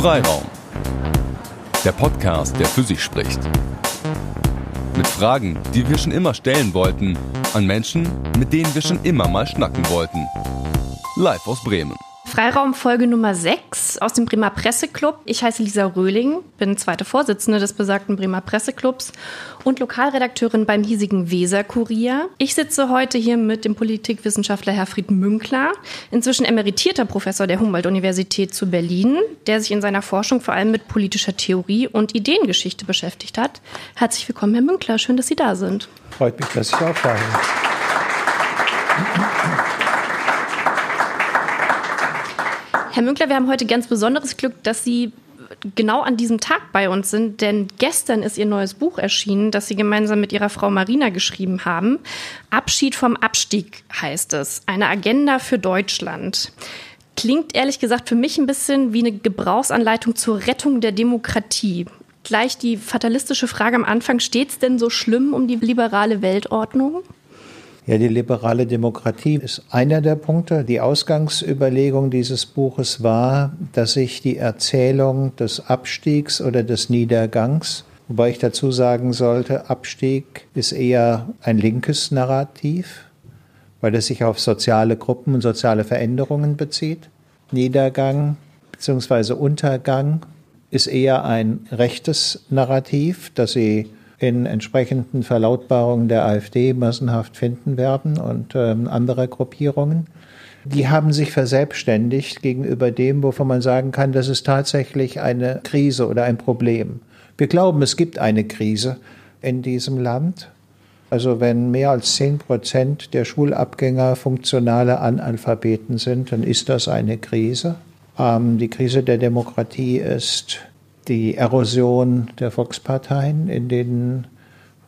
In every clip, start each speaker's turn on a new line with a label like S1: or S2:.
S1: Freiraum. Der Podcast, der für sich spricht. Mit Fragen, die wir schon immer stellen wollten, an Menschen, mit denen wir schon immer mal schnacken wollten. Live aus Bremen.
S2: Freiraum Folge Nummer 6 aus dem Bremer Presseclub. Ich heiße Lisa Röhling, bin zweite Vorsitzende des besagten Bremer Presseclubs und Lokalredakteurin beim hiesigen Weser-Kurier. Ich sitze heute hier mit dem Politikwissenschaftler Herfried Münkler, inzwischen emeritierter Professor der Humboldt-Universität zu Berlin, der sich in seiner Forschung vor allem mit politischer Theorie und Ideengeschichte beschäftigt hat. Herzlich willkommen, Herr Münkler. Schön, dass Sie da sind.
S3: Freut mich, dass ich auch da bin.
S2: Herr Münkler, wir haben heute ganz besonderes Glück, dass Sie genau an diesem Tag bei uns sind, denn gestern ist Ihr neues Buch erschienen, das Sie gemeinsam mit Ihrer Frau Marina geschrieben haben. Abschied vom Abstieg heißt es. Eine Agenda für Deutschland. Klingt ehrlich gesagt für mich ein bisschen wie eine Gebrauchsanleitung zur Rettung der Demokratie. Gleich die fatalistische Frage am Anfang, steht es denn so schlimm um die liberale Weltordnung?
S3: Ja, die liberale Demokratie ist einer der Punkte. Die Ausgangsüberlegung dieses Buches war, dass sich die Erzählung des Abstiegs oder des Niedergangs, wobei ich dazu sagen sollte, Abstieg ist eher ein linkes Narrativ, weil es sich auf soziale Gruppen und soziale Veränderungen bezieht. Niedergang bzw. Untergang ist eher ein rechtes Narrativ, das Sie in entsprechenden Verlautbarungen der AfD massenhaft finden werden und ähm, andere Gruppierungen. Die haben sich verselbstständigt gegenüber dem, wovon man sagen kann, das ist tatsächlich eine Krise oder ein Problem. Wir glauben, es gibt eine Krise in diesem Land. Also wenn mehr als zehn Prozent der Schulabgänger funktionale Analphabeten sind, dann ist das eine Krise. Ähm, die Krise der Demokratie ist die Erosion der Volksparteien, in denen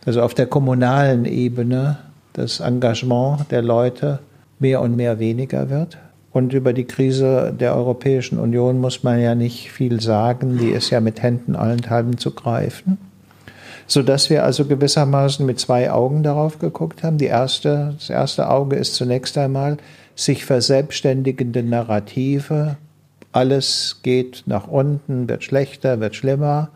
S3: also auf der kommunalen Ebene das Engagement der Leute mehr und mehr weniger wird. Und über die Krise der Europäischen Union muss man ja nicht viel sagen, die ist ja mit Händen allenthalben zu greifen. Sodass wir also gewissermaßen mit zwei Augen darauf geguckt haben. Die erste, das erste Auge ist zunächst einmal sich verselbstständigende Narrative alles geht nach unten, wird schlechter, wird schlimmer.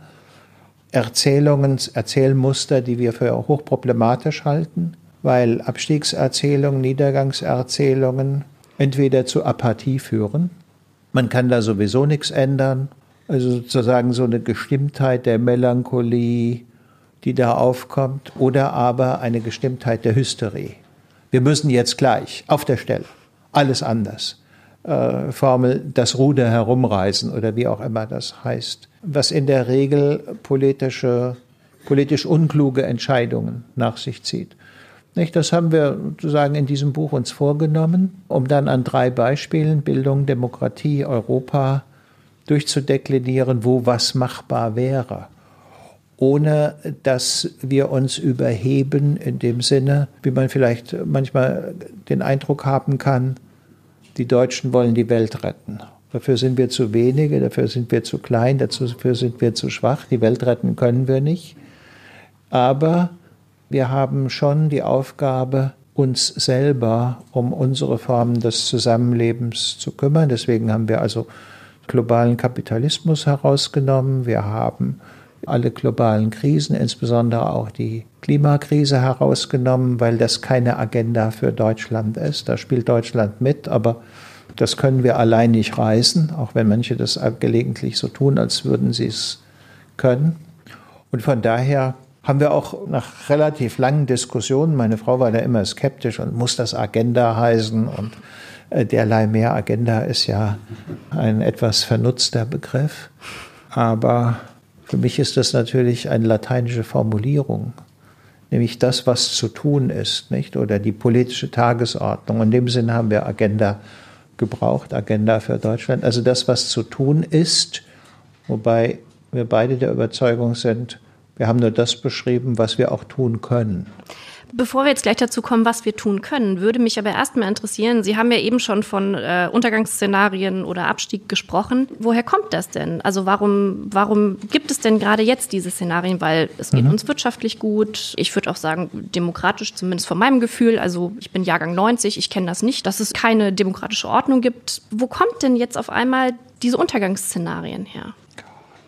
S3: Erzählungen, Erzählmuster, die wir für hochproblematisch halten, weil Abstiegserzählungen, Niedergangserzählungen entweder zu Apathie führen, man kann da sowieso nichts ändern, also sozusagen so eine Gestimmtheit der Melancholie, die da aufkommt, oder aber eine Gestimmtheit der Hysterie. Wir müssen jetzt gleich auf der Stelle alles anders äh, Formel das Ruder herumreißen oder wie auch immer das heißt, was in der Regel politische, politisch unkluge Entscheidungen nach sich zieht. Nicht, das haben wir sozusagen in diesem Buch uns vorgenommen, um dann an drei Beispielen Bildung, Demokratie, Europa durchzudeklinieren, wo was machbar wäre ohne dass wir uns überheben in dem Sinne, wie man vielleicht manchmal den Eindruck haben kann, die Deutschen wollen die Welt retten. Dafür sind wir zu wenige, dafür sind wir zu klein, dafür sind wir zu schwach. Die Welt retten können wir nicht. Aber wir haben schon die Aufgabe, uns selber um unsere Formen des Zusammenlebens zu kümmern. Deswegen haben wir also globalen Kapitalismus herausgenommen. Wir haben alle globalen Krisen, insbesondere auch die Klimakrise herausgenommen, weil das keine Agenda für Deutschland ist. Da spielt Deutschland mit, aber das können wir allein nicht reißen, auch wenn manche das gelegentlich so tun, als würden sie es können. Und von daher haben wir auch nach relativ langen Diskussionen, meine Frau war da immer skeptisch und muss das Agenda heißen und äh, derlei mehr Agenda ist ja ein etwas vernutzter Begriff. Aber für mich ist das natürlich eine lateinische Formulierung, nämlich das, was zu tun ist, nicht? Oder die politische Tagesordnung. In dem Sinne haben wir Agenda gebraucht, Agenda für Deutschland. Also das, was zu tun ist, wobei wir beide der Überzeugung sind, wir haben nur das beschrieben, was wir auch tun können.
S2: Bevor wir jetzt gleich dazu kommen, was wir tun können, würde mich aber erstmal interessieren, Sie haben ja eben schon von äh, Untergangsszenarien oder Abstieg gesprochen. Woher kommt das denn? Also warum, warum gibt es denn gerade jetzt diese Szenarien? Weil es geht mhm. uns wirtschaftlich gut. Ich würde auch sagen, demokratisch, zumindest von meinem Gefühl. Also ich bin Jahrgang 90, ich kenne das nicht, dass es keine demokratische Ordnung gibt. Wo kommt denn jetzt auf einmal diese Untergangsszenarien her?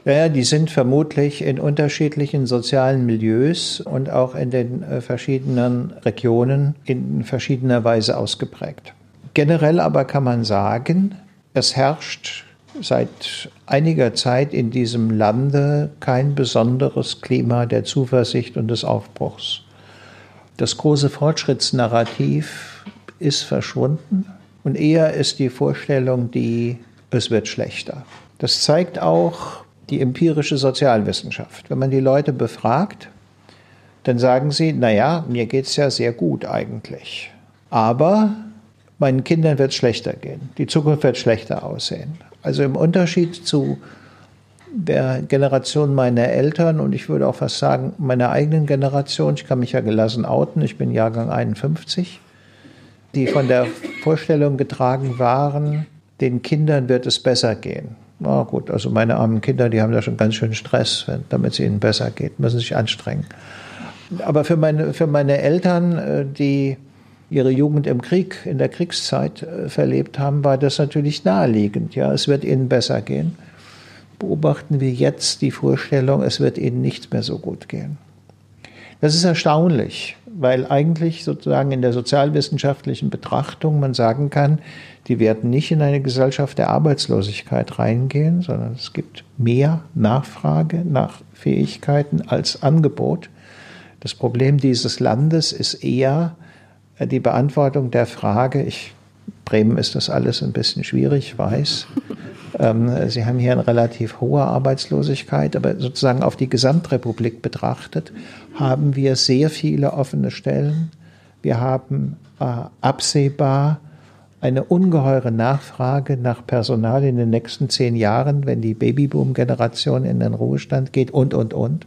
S3: Naja, die sind vermutlich in unterschiedlichen sozialen Milieus und auch in den äh, verschiedenen Regionen in verschiedener Weise ausgeprägt. Generell aber kann man sagen, es herrscht seit einiger Zeit in diesem Lande kein besonderes Klima der Zuversicht und des Aufbruchs. Das große Fortschrittsnarrativ ist verschwunden und eher ist die Vorstellung die, es wird schlechter. Das zeigt auch die empirische Sozialwissenschaft. Wenn man die Leute befragt, dann sagen sie, naja, mir geht es ja sehr gut eigentlich. Aber meinen Kindern wird es schlechter gehen. Die Zukunft wird schlechter aussehen. Also im Unterschied zu der Generation meiner Eltern und ich würde auch fast sagen meiner eigenen Generation, ich kann mich ja gelassen outen, ich bin Jahrgang 51, die von der Vorstellung getragen waren, den Kindern wird es besser gehen. Na gut, also meine armen Kinder, die haben da schon ganz schön Stress, damit es ihnen besser geht, müssen sich anstrengen. Aber für meine, für meine Eltern, äh, die ihre Jugend im Krieg, in der Kriegszeit äh, verlebt haben, war das natürlich naheliegend. Ja, es wird ihnen besser gehen. Beobachten wir jetzt die Vorstellung, es wird ihnen nicht mehr so gut gehen. Das ist erstaunlich, weil eigentlich sozusagen in der sozialwissenschaftlichen Betrachtung man sagen kann, die werden nicht in eine Gesellschaft der Arbeitslosigkeit reingehen, sondern es gibt mehr Nachfrage nach Fähigkeiten als Angebot. Das Problem dieses Landes ist eher die Beantwortung der Frage, ich, Bremen ist das alles ein bisschen schwierig, weiß. Ähm, Sie haben hier eine relativ hohe Arbeitslosigkeit, aber sozusagen auf die Gesamtrepublik betrachtet haben wir sehr viele offene Stellen. Wir haben äh, absehbar eine ungeheure Nachfrage nach Personal in den nächsten zehn Jahren, wenn die Babyboom-Generation in den Ruhestand geht und, und, und.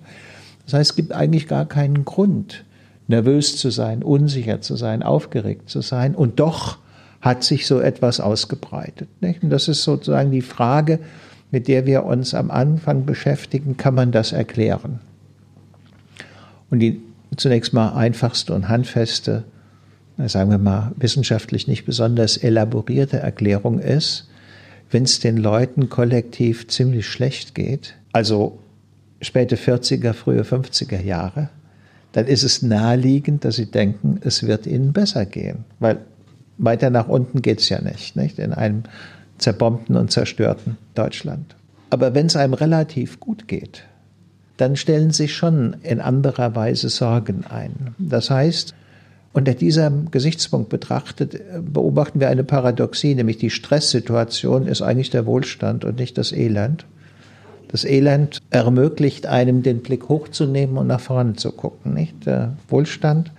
S3: Das heißt, es gibt eigentlich gar keinen Grund, nervös zu sein, unsicher zu sein, aufgeregt zu sein. Und doch hat sich so etwas ausgebreitet. Nicht? Und das ist sozusagen die Frage, mit der wir uns am Anfang beschäftigen, kann man das erklären? Und die zunächst mal einfachste und handfeste sagen wir mal, wissenschaftlich nicht besonders elaborierte Erklärung ist, wenn es den Leuten kollektiv ziemlich schlecht geht, also späte 40er, frühe 50er Jahre, dann ist es naheliegend, dass sie denken, es wird ihnen besser gehen. Weil weiter nach unten geht es ja nicht, nicht, in einem zerbombten und zerstörten Deutschland. Aber wenn es einem relativ gut geht, dann stellen sich schon in anderer Weise Sorgen ein. Das heißt, unter diesem Gesichtspunkt betrachtet, beobachten wir eine Paradoxie, nämlich die Stresssituation ist eigentlich der Wohlstand und nicht das Elend. Das Elend ermöglicht einem, den Blick hochzunehmen und nach vorne zu gucken. Nicht? Der Wohlstand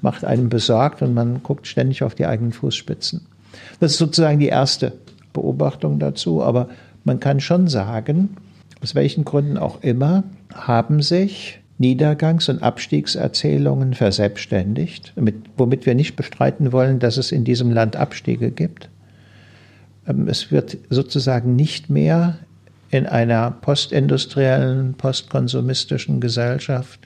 S3: macht einem besorgt und man guckt ständig auf die eigenen Fußspitzen. Das ist sozusagen die erste Beobachtung dazu. Aber man kann schon sagen, aus welchen Gründen auch immer, haben sich Niedergangs- und Abstiegserzählungen verselbstständigt, damit, womit wir nicht bestreiten wollen, dass es in diesem Land Abstiege gibt. Ähm, es wird sozusagen nicht mehr in einer postindustriellen, postkonsumistischen Gesellschaft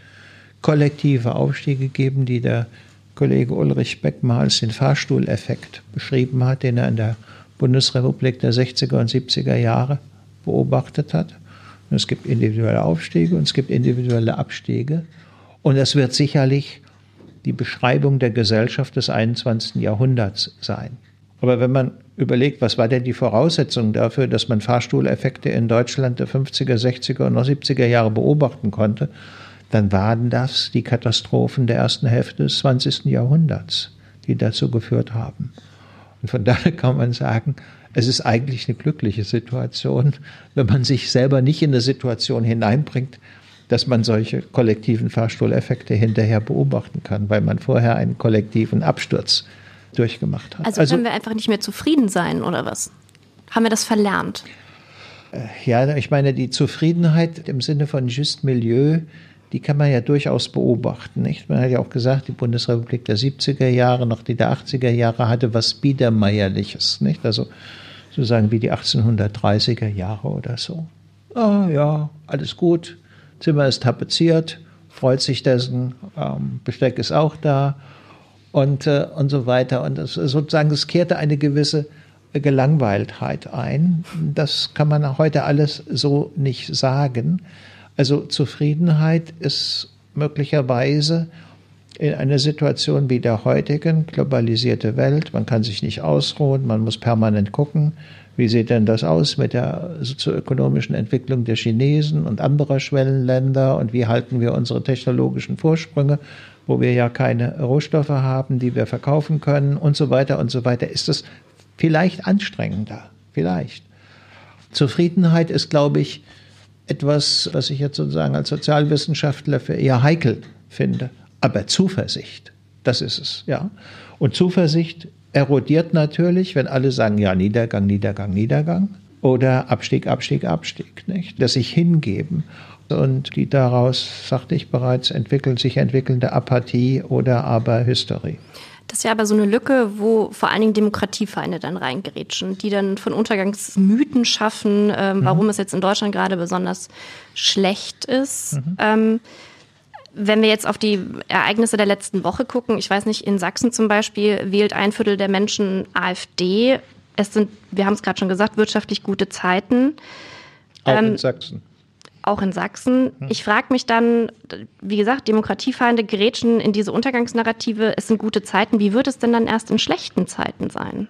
S3: kollektive Aufstiege geben, die der Kollege Ulrich Beck mal als den Fahrstuhleffekt beschrieben hat, den er in der Bundesrepublik der 60er und 70er Jahre beobachtet hat. Es gibt individuelle Aufstiege und es gibt individuelle Abstiege. Und das wird sicherlich die Beschreibung der Gesellschaft des 21. Jahrhunderts sein. Aber wenn man überlegt, was war denn die Voraussetzung dafür, dass man Fahrstuhleffekte in Deutschland der 50er, 60er und noch 70er Jahre beobachten konnte, dann waren das die Katastrophen der ersten Hälfte des 20. Jahrhunderts, die dazu geführt haben. Und von daher kann man sagen, es ist eigentlich eine glückliche Situation, wenn man sich selber nicht in eine Situation hineinbringt, dass man solche kollektiven Fahrstuhleffekte hinterher beobachten kann, weil man vorher einen kollektiven Absturz durchgemacht hat.
S2: Also, also können wir einfach nicht mehr zufrieden sein oder was? Haben wir das verlernt?
S3: Äh, ja, ich meine, die Zufriedenheit im Sinne von Just Milieu, die kann man ja durchaus beobachten. Nicht? Man hat ja auch gesagt, die Bundesrepublik der 70er Jahre, noch die der 80er Jahre hatte was Biedermeierliches. Nicht? Also sozusagen wie die 1830er Jahre oder so. Ah ja, alles gut, Zimmer ist tapeziert, freut sich dessen, ähm, Besteck ist auch da und, äh, und so weiter. Und das, sozusagen, es kehrte eine gewisse Gelangweiltheit ein. Das kann man heute alles so nicht sagen. Also Zufriedenheit ist möglicherweise in einer Situation wie der heutigen, globalisierte Welt, man kann sich nicht ausruhen, man muss permanent gucken, wie sieht denn das aus mit der sozioökonomischen Entwicklung der Chinesen und anderer Schwellenländer und wie halten wir unsere technologischen Vorsprünge, wo wir ja keine Rohstoffe haben, die wir verkaufen können und so weiter und so weiter, ist es vielleicht anstrengender, vielleicht. Zufriedenheit ist, glaube ich, etwas, was ich jetzt sozusagen als Sozialwissenschaftler für eher heikel finde. Aber Zuversicht, das ist es, ja. Und Zuversicht erodiert natürlich, wenn alle sagen, ja, Niedergang, Niedergang, Niedergang. Oder Abstieg, Abstieg, Abstieg, nicht? Das sich hingeben. Und die daraus, sagte ich bereits, entwickeln, sich entwickelnde Apathie oder aber Hysterie.
S2: Das ist ja aber so eine Lücke, wo vor allen Dingen Demokratiefeinde dann reingerätschen, die dann von Untergangsmythen schaffen, ähm, mhm. warum es jetzt in Deutschland gerade besonders schlecht ist. Mhm. Ähm, wenn wir jetzt auf die Ereignisse der letzten Woche gucken, ich weiß nicht, in Sachsen zum Beispiel wählt ein Viertel der Menschen AfD. Es sind, wir haben es gerade schon gesagt, wirtschaftlich gute Zeiten.
S3: Auch ähm, in Sachsen
S2: auch in Sachsen. Hm. Ich frage mich dann, wie gesagt, Demokratiefeinde gerätschen in diese Untergangsnarrative. Es sind gute Zeiten. Wie wird es denn dann erst in schlechten Zeiten sein?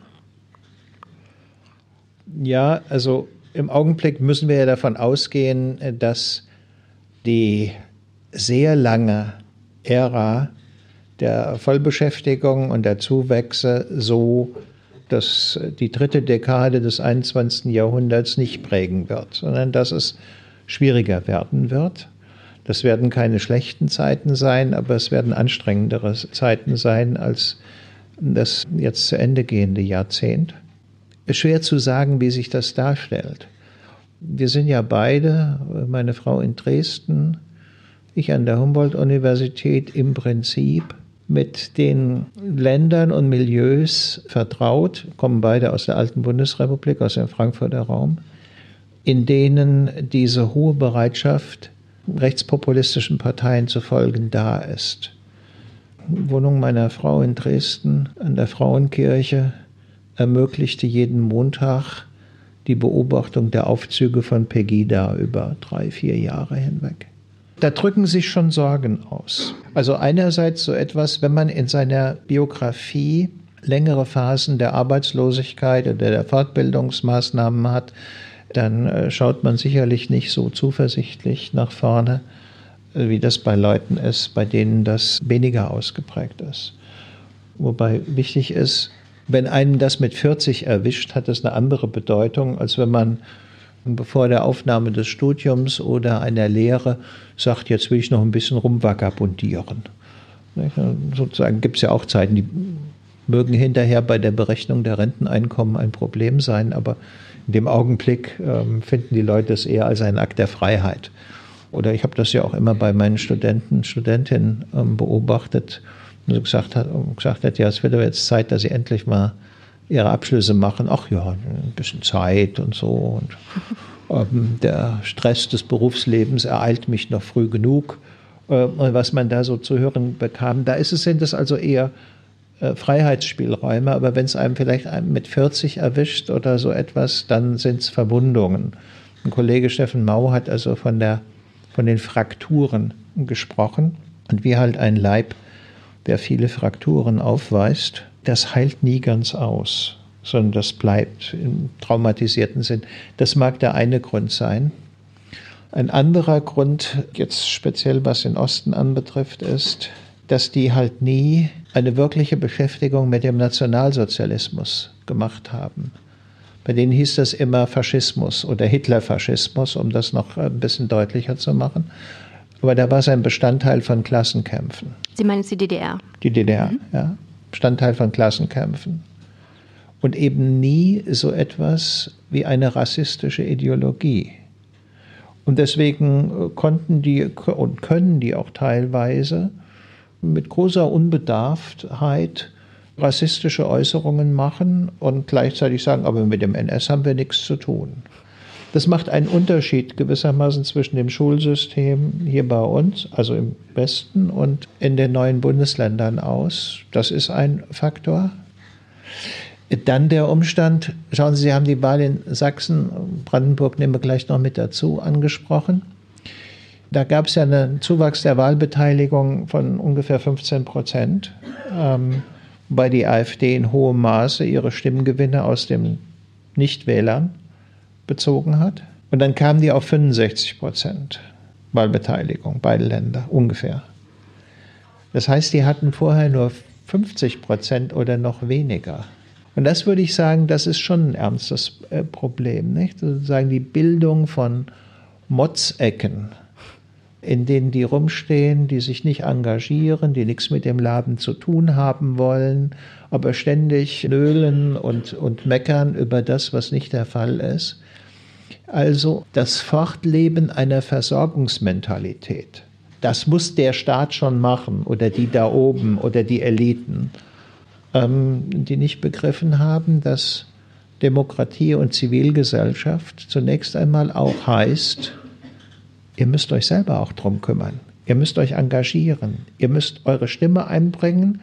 S3: Ja, also im Augenblick müssen wir ja davon ausgehen, dass die sehr lange Ära der Vollbeschäftigung und der Zuwächse so dass die dritte Dekade des 21. Jahrhunderts nicht prägen wird, sondern dass es schwieriger werden wird. Das werden keine schlechten Zeiten sein, aber es werden anstrengendere Zeiten sein als das jetzt zu Ende gehende Jahrzehnt. Es ist schwer zu sagen, wie sich das darstellt. Wir sind ja beide, meine Frau in Dresden, ich an der Humboldt-Universität, im Prinzip mit den Ländern und Milieus vertraut, kommen beide aus der alten Bundesrepublik, aus dem Frankfurter Raum in denen diese hohe Bereitschaft, rechtspopulistischen Parteien zu folgen, da ist. Wohnung meiner Frau in Dresden an der Frauenkirche ermöglichte jeden Montag die Beobachtung der Aufzüge von Pegida über drei, vier Jahre hinweg. Da drücken sich schon Sorgen aus. Also einerseits so etwas, wenn man in seiner Biografie längere Phasen der Arbeitslosigkeit oder der Fortbildungsmaßnahmen hat, dann äh, schaut man sicherlich nicht so zuversichtlich nach vorne, äh, wie das bei Leuten ist, bei denen das weniger ausgeprägt ist. Wobei wichtig ist, wenn einen das mit 40 erwischt, hat das eine andere Bedeutung, als wenn man bevor der Aufnahme des Studiums oder einer Lehre sagt, jetzt will ich noch ein bisschen rumvagabundieren. Sozusagen gibt es ja auch Zeiten, die mögen hinterher bei der Berechnung der Renteneinkommen ein Problem sein, aber in dem Augenblick ähm, finden die Leute es eher als einen Akt der Freiheit. Oder ich habe das ja auch immer bei meinen Studenten, Studentinnen ähm, beobachtet und so gesagt hat, gesagt hat, ja, es wird aber jetzt Zeit, dass sie endlich mal ihre Abschlüsse machen. Ach ja, ein bisschen Zeit und so. Und ähm, der Stress des Berufslebens ereilt mich noch früh genug. Äh, und was man da so zu hören bekam, da ist es, sind es also eher äh, Freiheitsspielräume, aber wenn es einem vielleicht mit 40 erwischt oder so etwas, dann sind es Verwundungen. Ein Kollege Steffen Mau hat also von, der, von den Frakturen gesprochen und wie halt ein Leib, der viele Frakturen aufweist, das heilt nie ganz aus, sondern das bleibt im traumatisierten Sinn. Das mag der eine Grund sein. Ein anderer Grund, jetzt speziell was den Osten anbetrifft, ist, dass die halt nie eine wirkliche Beschäftigung mit dem Nationalsozialismus gemacht haben. Bei denen hieß das immer Faschismus oder Hitlerfaschismus, um das noch ein bisschen deutlicher zu machen. Aber da war es ein Bestandteil von Klassenkämpfen.
S2: Sie meinen jetzt die DDR?
S3: Die DDR, mhm. ja. Bestandteil von Klassenkämpfen. Und eben nie so etwas wie eine rassistische Ideologie. Und deswegen konnten die und können die auch teilweise mit großer Unbedarftheit rassistische Äußerungen machen und gleichzeitig sagen, aber mit dem NS haben wir nichts zu tun. Das macht einen Unterschied gewissermaßen zwischen dem Schulsystem hier bei uns, also im Westen, und in den neuen Bundesländern aus. Das ist ein Faktor. Dann der Umstand, schauen Sie, Sie haben die Wahl in Sachsen, Brandenburg nehmen wir gleich noch mit dazu, angesprochen. Da gab es ja einen Zuwachs der Wahlbeteiligung von ungefähr 15 Prozent, ähm, wobei die AfD in hohem Maße ihre Stimmgewinne aus den Nichtwählern bezogen hat. Und dann kamen die auf 65 Prozent Wahlbeteiligung, beide Länder ungefähr. Das heißt, die hatten vorher nur 50 Prozent oder noch weniger. Und das würde ich sagen, das ist schon ein ernstes äh, Problem. Nicht? Sozusagen die Bildung von Motzecken, in denen die rumstehen, die sich nicht engagieren, die nichts mit dem Laden zu tun haben wollen, aber ständig nölen und, und meckern über das, was nicht der Fall ist. Also das Fortleben einer Versorgungsmentalität. Das muss der Staat schon machen oder die da oben oder die Eliten, ähm, die nicht begriffen haben, dass Demokratie und Zivilgesellschaft zunächst einmal auch heißt, ihr müsst euch selber auch drum kümmern. Ihr müsst euch engagieren. Ihr müsst eure Stimme einbringen.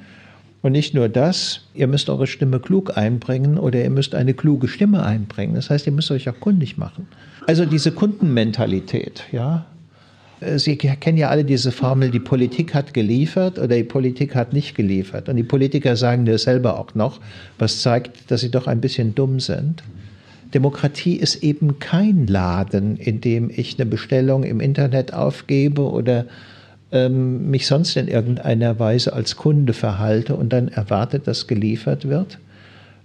S3: Und nicht nur das, ihr müsst eure Stimme klug einbringen oder ihr müsst eine kluge Stimme einbringen. Das heißt, ihr müsst euch auch kundig machen. Also diese Kundenmentalität, ja. Sie kennen ja alle diese Formel, die Politik hat geliefert oder die Politik hat nicht geliefert. Und die Politiker sagen das selber auch noch, was zeigt, dass sie doch ein bisschen dumm sind. Demokratie ist eben kein Laden, in dem ich eine Bestellung im Internet aufgebe oder ähm, mich sonst in irgendeiner Weise als Kunde verhalte und dann erwartet, dass geliefert wird,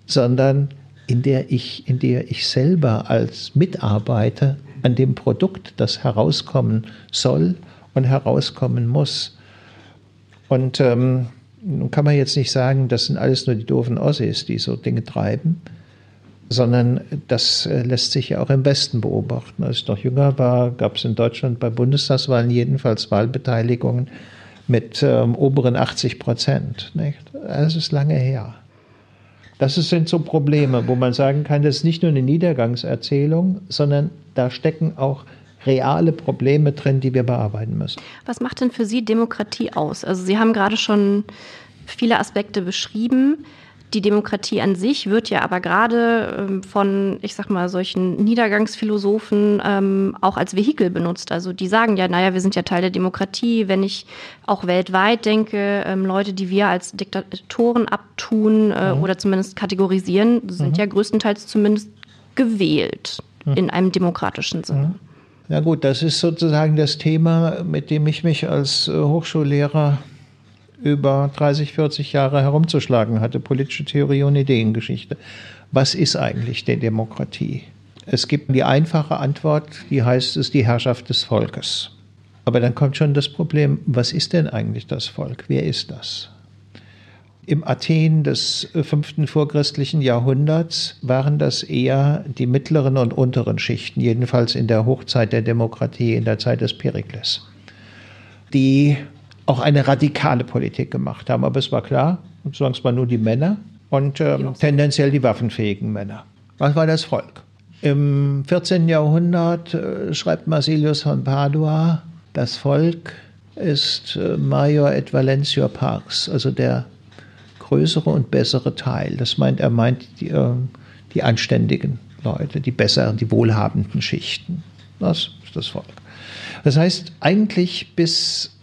S3: sondern in der ich, in der ich selber als Mitarbeiter an dem Produkt, das herauskommen soll und herauskommen muss. Und ähm, nun kann man jetzt nicht sagen, das sind alles nur die doofen Ossis, die so Dinge treiben sondern das äh, lässt sich ja auch im Westen beobachten. Als ich noch jünger war, gab es in Deutschland bei Bundestagswahlen jedenfalls Wahlbeteiligungen mit ähm, oberen 80 Prozent. Nicht? Das ist lange her. Das sind so Probleme, wo man sagen kann, das ist nicht nur eine Niedergangserzählung, sondern da stecken auch reale Probleme drin, die wir bearbeiten müssen.
S2: Was macht denn für Sie Demokratie aus? Also Sie haben gerade schon viele Aspekte beschrieben. Die Demokratie an sich wird ja aber gerade ähm, von, ich sag mal, solchen Niedergangsphilosophen ähm, auch als Vehikel benutzt. Also die sagen ja, naja, wir sind ja Teil der Demokratie. Wenn ich auch weltweit denke, ähm, Leute, die wir als Diktatoren abtun äh, mhm. oder zumindest kategorisieren, sind mhm. ja größtenteils zumindest gewählt mhm. in einem demokratischen Sinne. Mhm.
S3: Ja gut, das ist sozusagen das Thema, mit dem ich mich als äh, Hochschullehrer über 30, 40 Jahre herumzuschlagen hatte, politische Theorie und Ideengeschichte. Was ist eigentlich die Demokratie? Es gibt die einfache Antwort, die heißt es die Herrschaft des Volkes. Aber dann kommt schon das Problem, was ist denn eigentlich das Volk? Wer ist das? Im Athen des fünften vorchristlichen Jahrhunderts waren das eher die mittleren und unteren Schichten, jedenfalls in der Hochzeit der Demokratie, in der Zeit des Perikles, die auch eine radikale Politik gemacht haben. Aber es war klar, es waren nur die Männer und ähm, tendenziell die waffenfähigen Männer. Was war das Volk? Im 14. Jahrhundert äh, schreibt Marsilius von Padua, das Volk ist äh, Major et Valentior Parks, also der größere und bessere Teil. Das meint, er meint die, äh, die anständigen Leute, die besseren, die wohlhabenden Schichten. Das ist das Volk. Das heißt, eigentlich bis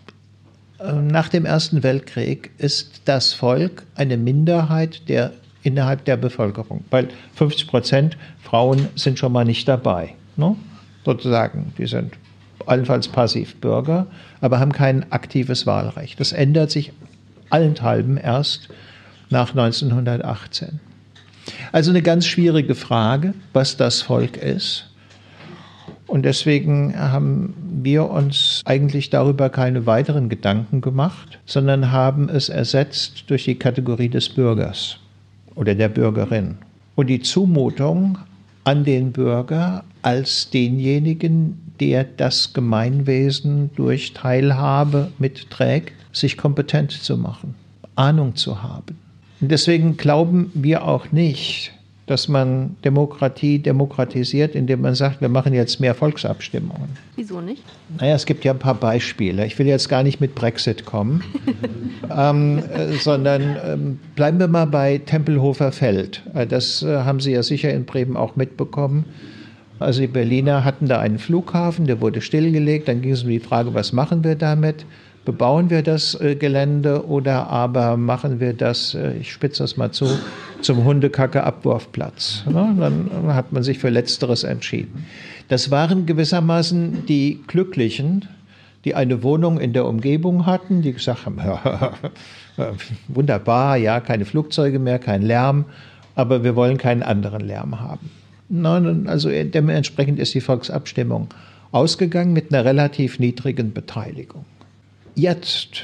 S3: nach dem Ersten Weltkrieg ist das Volk eine Minderheit der, innerhalb der Bevölkerung, weil 50 Prozent Frauen sind schon mal nicht dabei. Ne? Sozusagen, die sind allenfalls Passivbürger, aber haben kein aktives Wahlrecht. Das ändert sich allenthalben erst nach 1918. Also eine ganz schwierige Frage, was das Volk ist. Und deswegen haben wir uns eigentlich darüber keine weiteren Gedanken gemacht, sondern haben es ersetzt durch die Kategorie des Bürgers oder der Bürgerin. Und die Zumutung an den Bürger als denjenigen, der das Gemeinwesen durch Teilhabe mitträgt, sich kompetent zu machen, Ahnung zu haben. Und deswegen glauben wir auch nicht, dass man Demokratie demokratisiert, indem man sagt, wir machen jetzt mehr Volksabstimmungen.
S2: Wieso nicht?
S3: Naja, es gibt ja ein paar Beispiele. Ich will jetzt gar nicht mit Brexit kommen, ähm, äh, sondern ähm, bleiben wir mal bei Tempelhofer Feld. Äh, das äh, haben Sie ja sicher in Bremen auch mitbekommen. Also die Berliner hatten da einen Flughafen, der wurde stillgelegt. Dann ging es um die Frage, was machen wir damit? Bebauen wir das äh, Gelände oder aber machen wir das, äh, ich spitze das mal zu, zum Hundekacke-Abwurfplatz. Ne? Dann hat man sich für Letzteres entschieden. Das waren gewissermaßen die Glücklichen, die eine Wohnung in der Umgebung hatten, die gesagt haben, wunderbar, ja, keine Flugzeuge mehr, kein Lärm, aber wir wollen keinen anderen Lärm haben. Nein, also dementsprechend ist die Volksabstimmung ausgegangen mit einer relativ niedrigen Beteiligung. Jetzt,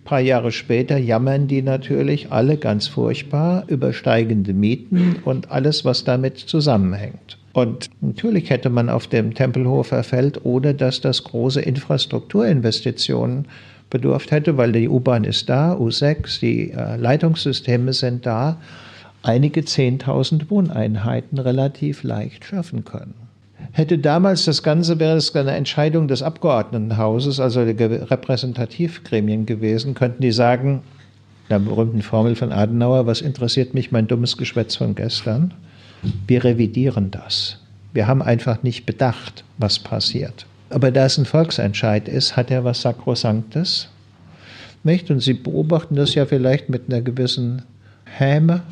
S3: ein paar Jahre später, jammern die natürlich alle ganz furchtbar über steigende Mieten und alles, was damit zusammenhängt. Und natürlich hätte man auf dem Tempelhofer Feld, ohne dass das große Infrastrukturinvestitionen bedurft hätte, weil die U-Bahn ist da, U6, die äh, Leitungssysteme sind da, einige Zehntausend Wohneinheiten relativ leicht schaffen können. Hätte damals das Ganze, wäre es eine Entscheidung des Abgeordnetenhauses, also der Repräsentativgremien gewesen, könnten die sagen, der berühmten Formel von Adenauer, was interessiert mich mein dummes Geschwätz von gestern? Wir revidieren das. Wir haben einfach nicht bedacht, was passiert. Aber da es ein Volksentscheid ist, hat er was Sakrosanktes. Nicht? Und Sie beobachten das ja vielleicht mit einer gewissen Häme,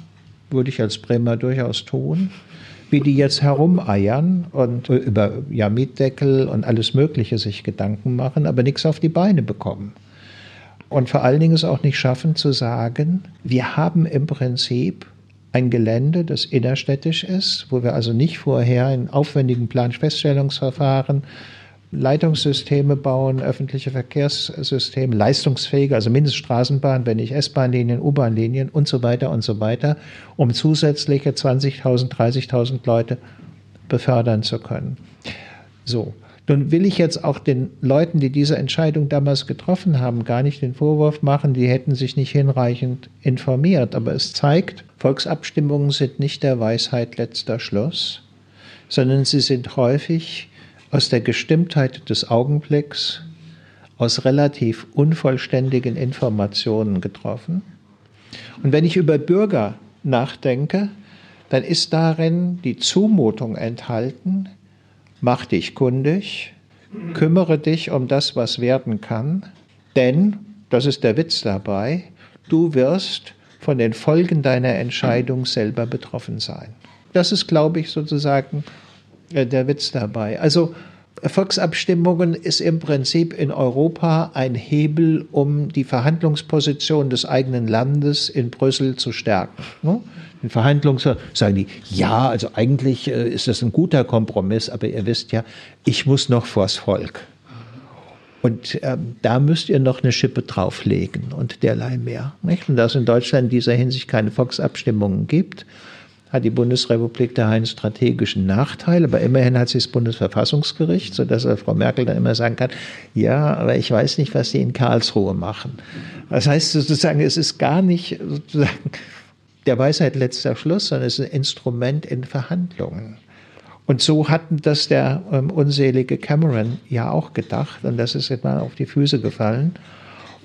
S3: würde ich als Bremer durchaus tun wie die jetzt herumeiern und über ja, Mietdeckel und alles Mögliche sich Gedanken machen, aber nichts auf die Beine bekommen. Und vor allen Dingen es auch nicht schaffen zu sagen, wir haben im Prinzip ein Gelände, das innerstädtisch ist, wo wir also nicht vorher in aufwendigen Planfeststellungsverfahren Leitungssysteme bauen, öffentliche Verkehrssysteme, leistungsfähige, also Mindeststraßenbahn, wenn nicht S-Bahn-Linien, U-Bahn-Linien und so weiter und so weiter, um zusätzliche 20.000, 30.000 Leute befördern zu können. So. Nun will ich jetzt auch den Leuten, die diese Entscheidung damals getroffen haben, gar nicht den Vorwurf machen, die hätten sich nicht hinreichend informiert. Aber es zeigt, Volksabstimmungen sind nicht der Weisheit letzter Schluss, sondern sie sind häufig aus der Gestimmtheit des Augenblicks, aus relativ unvollständigen Informationen getroffen. Und wenn ich über Bürger nachdenke, dann ist darin die Zumutung enthalten, mach dich kundig, kümmere dich um das, was werden kann, denn, das ist der Witz dabei, du wirst von den Folgen deiner Entscheidung selber betroffen sein. Das ist, glaube ich, sozusagen der Witz dabei. Also Volksabstimmungen ist im Prinzip in Europa ein Hebel, um die Verhandlungsposition des eigenen Landes in Brüssel zu stärken. Ne? In Verhandlungen sagen die, ja, also eigentlich äh, ist das ein guter Kompromiss, aber ihr wisst ja, ich muss noch vors Volk. Und ähm, da müsst ihr noch eine Schippe drauflegen und derlei mehr. Nicht? Und da es in Deutschland in dieser Hinsicht keine Volksabstimmungen gibt, hat die Bundesrepublik da einen strategischen Nachteil, aber immerhin hat sie das Bundesverfassungsgericht, sodass Frau Merkel dann immer sagen kann, ja, aber ich weiß nicht, was sie in Karlsruhe machen. Das heißt sozusagen, es ist gar nicht sozusagen der Weisheit letzter Schluss, sondern es ist ein Instrument in Verhandlungen. Und so hatten das der ähm, unselige Cameron ja auch gedacht und das ist jetzt mal auf die Füße gefallen.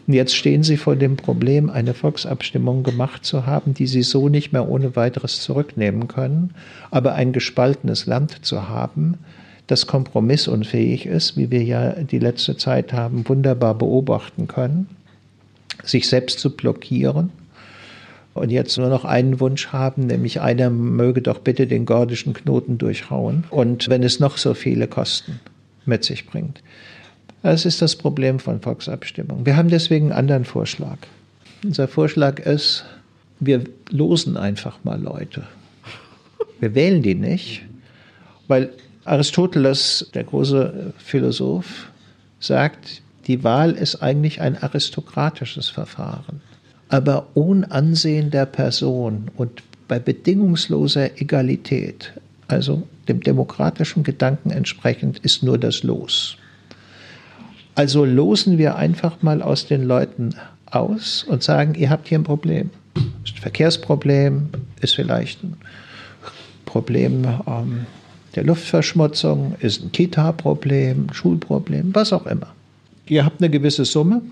S3: Und jetzt stehen Sie vor dem Problem, eine Volksabstimmung gemacht zu haben, die Sie so nicht mehr ohne weiteres zurücknehmen können, aber ein gespaltenes Land zu haben, das kompromissunfähig ist, wie wir ja die letzte Zeit haben wunderbar beobachten können, sich selbst zu blockieren und jetzt nur noch einen Wunsch haben, nämlich einer möge doch bitte den gordischen Knoten durchhauen und wenn es noch so viele Kosten mit sich bringt. Das ist das Problem von Volksabstimmungen. Wir haben deswegen einen anderen Vorschlag. Unser Vorschlag ist, wir losen einfach mal Leute. Wir wählen die nicht, weil Aristoteles, der große Philosoph, sagt, die Wahl ist eigentlich ein aristokratisches Verfahren. Aber ohne Ansehen der Person und bei bedingungsloser Egalität, also dem demokratischen Gedanken entsprechend, ist nur das Los. Also losen wir einfach mal aus den Leuten aus und sagen, ihr habt hier ein Problem. Ist ein Verkehrsproblem, ist vielleicht ein Problem ähm, der Luftverschmutzung, ist ein Kita-Problem, Schulproblem, was auch immer. Ihr habt eine gewisse Summe,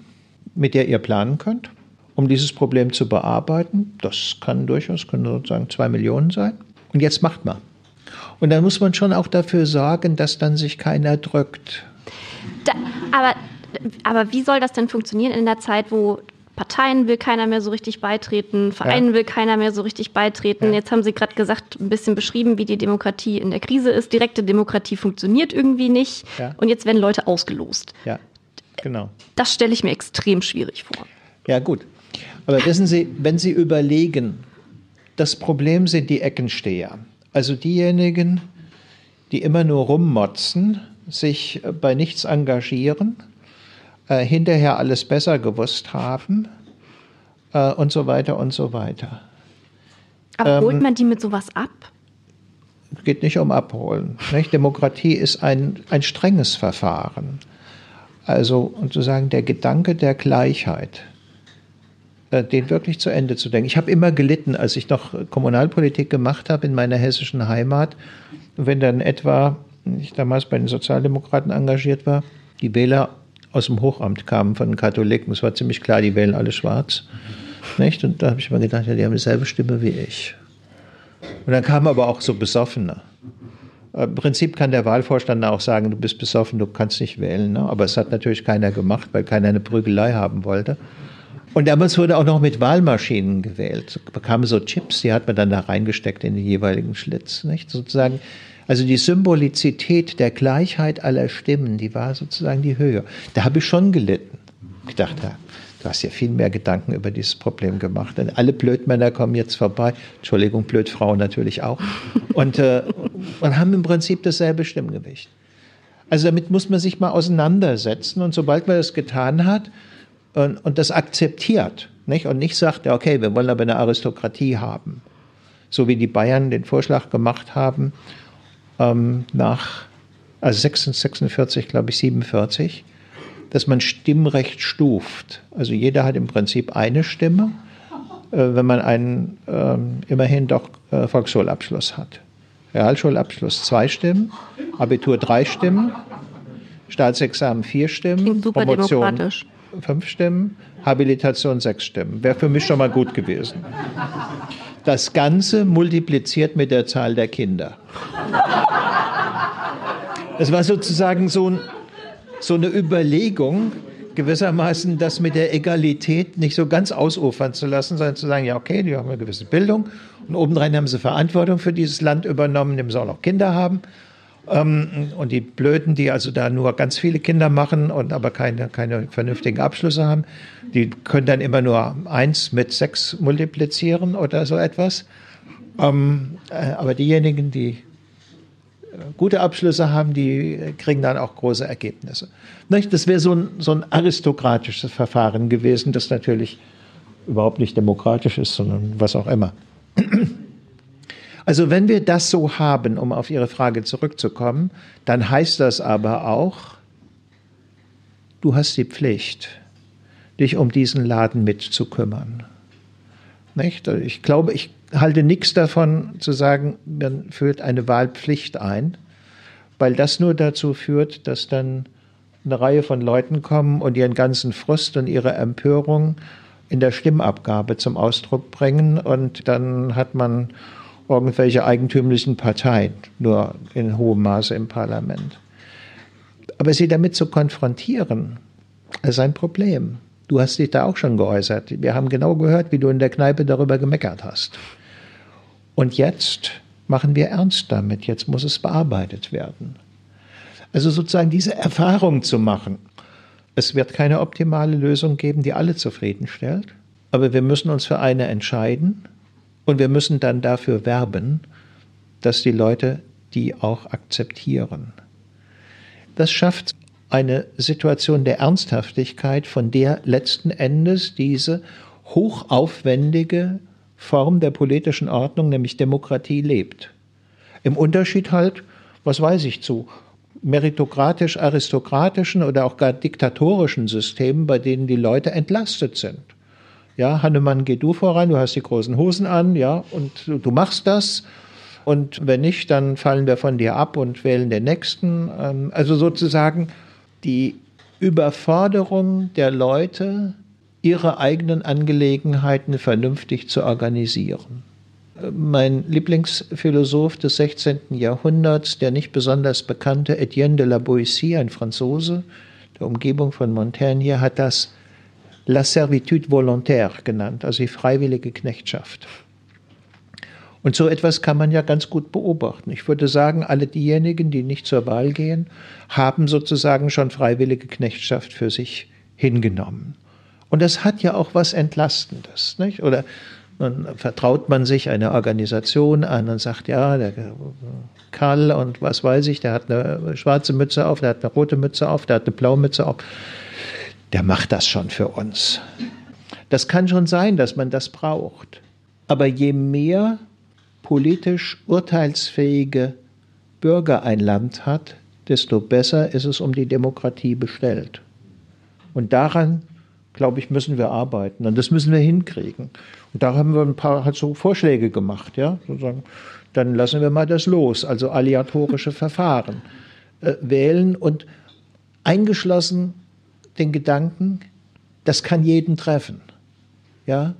S3: mit der ihr planen könnt, um dieses Problem zu bearbeiten. Das kann durchaus, können sozusagen zwei Millionen sein. Und jetzt macht man. Und dann muss man schon auch dafür sorgen, dass dann sich keiner drückt.
S2: Da, aber, aber wie soll das denn funktionieren in der Zeit, wo Parteien will keiner mehr so richtig beitreten, Vereinen ja. will keiner mehr so richtig beitreten. Ja. Jetzt haben Sie gerade gesagt, ein bisschen beschrieben, wie die Demokratie in der Krise ist. Direkte Demokratie funktioniert irgendwie nicht. Ja. Und jetzt werden Leute ausgelost.
S3: Ja, genau.
S2: Das stelle ich mir extrem schwierig vor.
S3: Ja, gut. Aber wissen Sie, wenn Sie überlegen, das Problem sind die Eckensteher. Also diejenigen, die immer nur rummotzen, sich bei nichts engagieren, äh, hinterher alles besser gewusst haben äh, und so weiter und so weiter.
S2: Aber ähm, holt man die mit sowas ab?
S3: Geht nicht um Abholen. Nicht? Demokratie ist ein, ein strenges Verfahren. Also, und zu sagen, der Gedanke der Gleichheit, äh, den wirklich zu Ende zu denken. Ich habe immer gelitten, als ich noch Kommunalpolitik gemacht habe in meiner hessischen Heimat, wenn dann etwa, ich damals bei den Sozialdemokraten engagiert war, die Wähler aus dem Hochamt kamen von den Katholiken. Es war ziemlich klar, die wählen alle schwarz. Nicht? Und da habe ich mir gedacht, ja, die haben dieselbe Stimme wie ich. Und dann kamen aber auch so Besoffene. Im Prinzip kann der Wahlvorstand auch sagen, du bist besoffen, du kannst nicht wählen. Ne? Aber es hat natürlich keiner gemacht, weil keiner eine Prügelei haben wollte. Und damals wurde auch noch mit Wahlmaschinen gewählt. Da kamen so Chips, die hat man dann da reingesteckt in den jeweiligen Schlitz. Nicht? Sozusagen, also die Symbolizität der Gleichheit aller Stimmen, die war sozusagen die Höhe. Da habe ich schon gelitten. Ich dachte, du hast ja viel mehr Gedanken über dieses Problem gemacht. Denn alle Blödmänner kommen jetzt vorbei. Entschuldigung, Blödfrauen natürlich auch. Und, äh, und haben im Prinzip dasselbe Stimmgewicht. Also damit muss man sich mal auseinandersetzen. Und sobald man das getan hat, und, und das akzeptiert nicht? und nicht sagt, okay, wir wollen aber eine Aristokratie haben, so wie die Bayern den Vorschlag gemacht haben ähm, nach also 46, glaube ich, 47, dass man Stimmrecht stuft. Also jeder hat im Prinzip eine Stimme, äh, wenn man einen ähm, immerhin doch äh, Volksschulabschluss hat. Realschulabschluss zwei Stimmen, Abitur drei Stimmen, Staatsexamen vier Stimmen,
S2: Promotion
S3: fünf Stimmen, Habilitation sechs Stimmen. Wäre für mich schon mal gut gewesen. Das Ganze multipliziert mit der Zahl der Kinder. Es war sozusagen so, ein, so eine Überlegung, gewissermaßen das mit der Egalität nicht so ganz ausufern zu lassen, sondern zu sagen, ja, okay, die haben eine gewisse Bildung und obendrein haben sie Verantwortung für dieses Land übernommen, dem sie auch noch Kinder haben. Ähm, und die Blöden, die also da nur ganz viele Kinder machen und aber keine, keine vernünftigen Abschlüsse haben, die können dann immer nur eins mit sechs multiplizieren oder so etwas. Ähm, äh, aber diejenigen, die äh, gute Abschlüsse haben, die kriegen dann auch große Ergebnisse. Das wäre so ein, so ein aristokratisches Verfahren gewesen, das natürlich überhaupt nicht demokratisch ist, sondern was auch immer. Also wenn wir das so haben, um auf Ihre Frage zurückzukommen, dann heißt das aber auch, du hast die Pflicht, dich um diesen Laden mitzukümmern. Nicht? Ich glaube, ich halte nichts davon zu sagen, man führt eine Wahlpflicht ein, weil das nur dazu führt, dass dann eine Reihe von Leuten kommen und ihren ganzen Frust und ihre Empörung in der Stimmabgabe zum Ausdruck bringen und dann hat man irgendwelche eigentümlichen Parteien, nur in hohem Maße im Parlament. Aber sie damit zu konfrontieren, ist ein Problem. Du hast dich da auch schon geäußert. Wir haben genau gehört, wie du in der Kneipe darüber gemeckert hast. Und jetzt machen wir ernst damit. Jetzt muss es bearbeitet werden. Also sozusagen diese Erfahrung zu machen. Es wird keine optimale Lösung geben, die alle zufriedenstellt. Aber wir müssen uns für eine entscheiden und wir müssen dann dafür werben, dass die Leute die auch akzeptieren. Das schafft eine Situation der Ernsthaftigkeit, von der letzten Endes diese hochaufwendige Form der politischen Ordnung, nämlich Demokratie, lebt. Im Unterschied halt, was weiß ich, zu meritokratisch-aristokratischen oder auch gar diktatorischen Systemen, bei denen die Leute entlastet sind. Ja, Hannemann, geh du voran, du hast die großen Hosen an, ja, und du, du machst das. Und wenn nicht, dann fallen wir von dir ab und wählen den nächsten. Ähm, also sozusagen die Überforderung der Leute, ihre eigenen Angelegenheiten vernünftig zu organisieren. Mein Lieblingsphilosoph des 16. Jahrhunderts, der nicht besonders bekannte Etienne de la Boétie, ein Franzose der Umgebung von Montaigne, hat das La Servitude Volontaire genannt, also die freiwillige Knechtschaft. Und so etwas kann man ja ganz gut beobachten. Ich würde sagen, alle diejenigen, die nicht zur Wahl gehen, haben sozusagen schon freiwillige Knechtschaft für sich hingenommen. Und das hat ja auch was Entlastendes. Nicht? Oder dann vertraut man sich einer Organisation an und sagt, ja, der Karl und was weiß ich, der hat eine schwarze Mütze auf, der hat eine rote Mütze auf, der hat eine blaue Mütze auf. Der macht das schon für uns. Das kann schon sein, dass man das braucht. Aber je mehr politisch urteilsfähige Bürger ein Land hat, desto besser ist es um die Demokratie bestellt. Und daran, glaube ich, müssen wir arbeiten. Und das müssen wir hinkriegen. Und da haben wir ein paar halt so Vorschläge gemacht, ja, sozusagen. Dann lassen wir mal das los, also aleatorische Verfahren äh, wählen und eingeschlossen den Gedanken, das kann jeden treffen. Ja,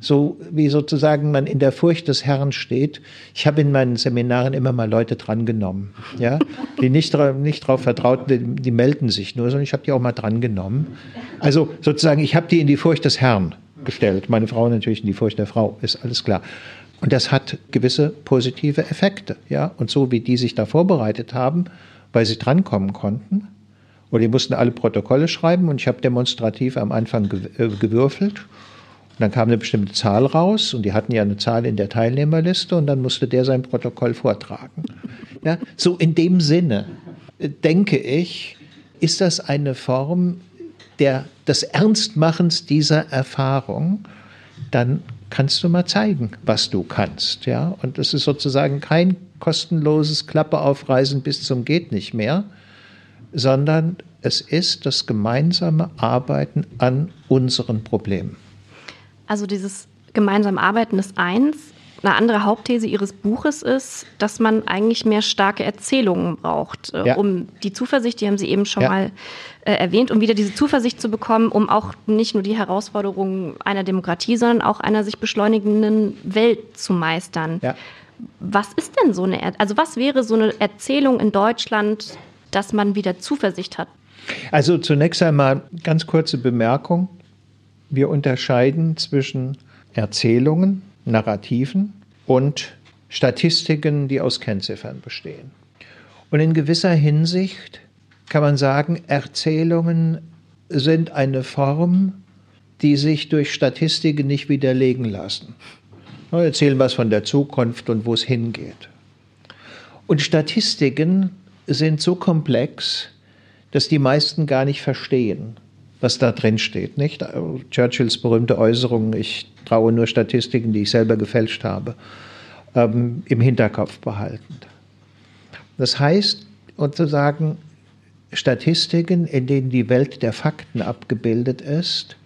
S3: so wie sozusagen man in der Furcht des Herrn steht. Ich habe in meinen Seminaren immer mal Leute drangenommen, ja, die nicht, nicht darauf vertrauten, die, die, melden sich nur, sondern ich habe die auch mal drangenommen. Also sozusagen, ich habe die in die Furcht des Herrn gestellt. Meine Frau natürlich in die Furcht der Frau, ist alles klar. Und das hat gewisse positive Effekte, ja. Und so wie die sich da vorbereitet haben, weil sie drankommen konnten, oder die mussten alle Protokolle schreiben und ich habe demonstrativ am Anfang äh, gewürfelt und dann kam eine bestimmte Zahl raus und die hatten ja eine Zahl in der Teilnehmerliste und dann musste der sein Protokoll vortragen. Ja, so in dem Sinne äh, denke ich, ist das eine Form der, des Ernstmachens dieser Erfahrung, dann kannst du mal zeigen, was du kannst. Ja? Und es ist sozusagen kein kostenloses Klappe aufreißen bis zum geht nicht mehr, sondern es ist das gemeinsame Arbeiten an unseren Problemen.
S2: Also dieses gemeinsame Arbeiten ist eins. Eine andere Hauptthese Ihres Buches ist, dass man eigentlich mehr starke Erzählungen braucht, äh, ja. um die Zuversicht, die haben Sie eben schon ja. mal äh, erwähnt, um wieder diese Zuversicht zu bekommen, um auch nicht nur die Herausforderungen einer Demokratie, sondern auch einer sich beschleunigenden Welt zu meistern. Ja. Was ist denn so eine, also was wäre so eine Erzählung in Deutschland, dass man wieder Zuversicht hat?
S3: Also zunächst einmal ganz kurze Bemerkung. Wir unterscheiden zwischen Erzählungen, Narrativen und Statistiken, die aus Kennziffern bestehen. Und in gewisser Hinsicht kann man sagen, Erzählungen sind eine Form, die sich durch Statistiken nicht widerlegen lassen. Wir erzählen was von der Zukunft und wo es hingeht. Und Statistiken sind so komplex, dass die meisten gar nicht verstehen, was da drin steht. Nicht? Churchills berühmte Äußerung, ich traue nur Statistiken, die ich selber gefälscht habe, ähm, im Hinterkopf behalten. Das heißt, und zu sagen, Statistiken, in denen die Welt der Fakten abgebildet ist,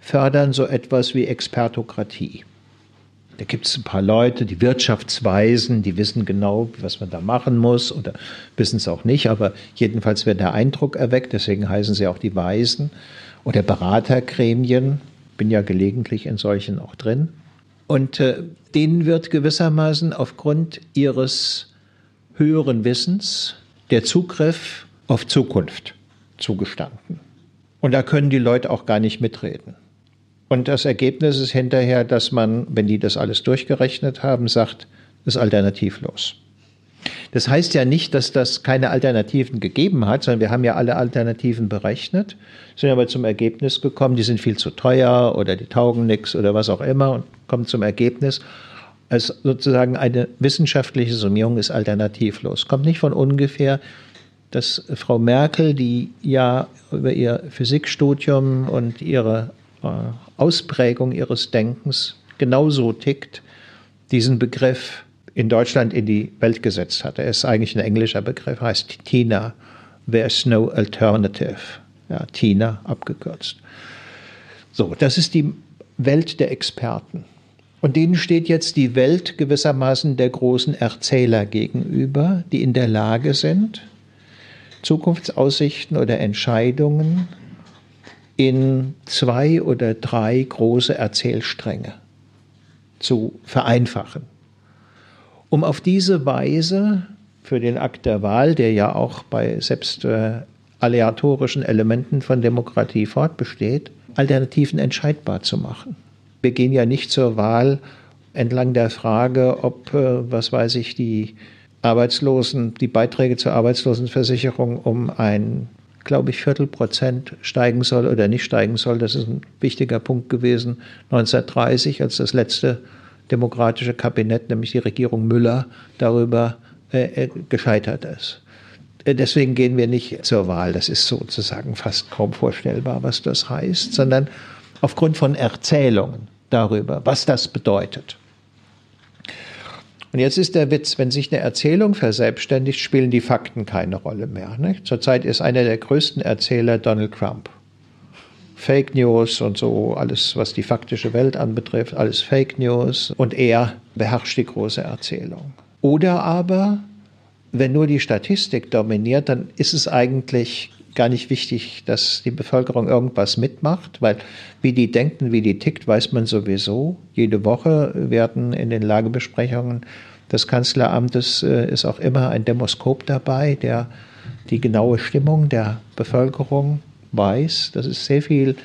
S3: fördern so etwas wie Expertokratie. Da gibt es ein paar Leute, die Wirtschaftsweisen, die wissen genau, was man da machen muss oder wissen es auch nicht, aber jedenfalls wird der Eindruck erweckt, deswegen heißen sie auch die Weisen oder Beratergremien, bin ja gelegentlich in solchen auch drin. Und äh, denen wird gewissermaßen aufgrund ihres höheren Wissens der Zugriff auf Zukunft zugestanden. Und da können die Leute auch gar nicht mitreden. Und das Ergebnis ist hinterher, dass man, wenn die das alles durchgerechnet haben, sagt, ist alternativlos. Das heißt ja nicht, dass das keine Alternativen gegeben hat, sondern wir haben ja alle Alternativen berechnet, sind aber zum Ergebnis gekommen, die sind viel zu teuer oder die taugen nichts oder was auch immer und kommen zum Ergebnis, als sozusagen eine wissenschaftliche Summierung ist alternativlos. Kommt nicht von ungefähr, dass Frau Merkel, die ja über ihr Physikstudium und ihre äh, Ausprägung ihres Denkens genauso tickt, diesen Begriff in Deutschland in die Welt gesetzt hat. Er ist eigentlich ein englischer Begriff, heißt TINA, There's no alternative. Ja, TINA abgekürzt. So, das ist die Welt der Experten. Und denen steht jetzt die Welt gewissermaßen der großen Erzähler gegenüber, die in der Lage sind, Zukunftsaussichten oder Entscheidungen in zwei oder drei große Erzählstränge zu vereinfachen, um auf diese Weise für den Akt der Wahl, der ja auch bei selbst äh, aleatorischen Elementen von Demokratie fortbesteht, Alternativen entscheidbar zu machen. Wir gehen ja nicht zur Wahl entlang der Frage, ob, äh, was weiß ich, die Arbeitslosen, die Beiträge zur Arbeitslosenversicherung um ein, glaube ich, Viertelprozent steigen soll oder nicht steigen soll. Das ist ein wichtiger Punkt gewesen 1930, als das letzte demokratische Kabinett, nämlich die Regierung Müller, darüber äh, äh gescheitert ist. Äh, deswegen gehen wir nicht zur Wahl. Das ist sozusagen fast kaum vorstellbar, was das heißt, sondern aufgrund von Erzählungen darüber, was das bedeutet. Und jetzt ist der Witz, wenn sich eine Erzählung verselbstständigt, spielen die Fakten keine Rolle mehr. Nicht? Zurzeit ist einer der größten Erzähler Donald Trump. Fake News und so, alles, was die faktische Welt anbetrifft, alles Fake News. Und er beherrscht die große Erzählung. Oder aber, wenn nur die Statistik dominiert, dann ist es eigentlich gar nicht wichtig, dass die Bevölkerung irgendwas mitmacht, weil wie die denkt und wie die tickt, weiß man sowieso. Jede Woche werden in den Lagebesprechungen des Kanzleramtes äh, ist auch immer ein Demoskop dabei, der die genaue Stimmung der Bevölkerung weiß. Das ist sehr viel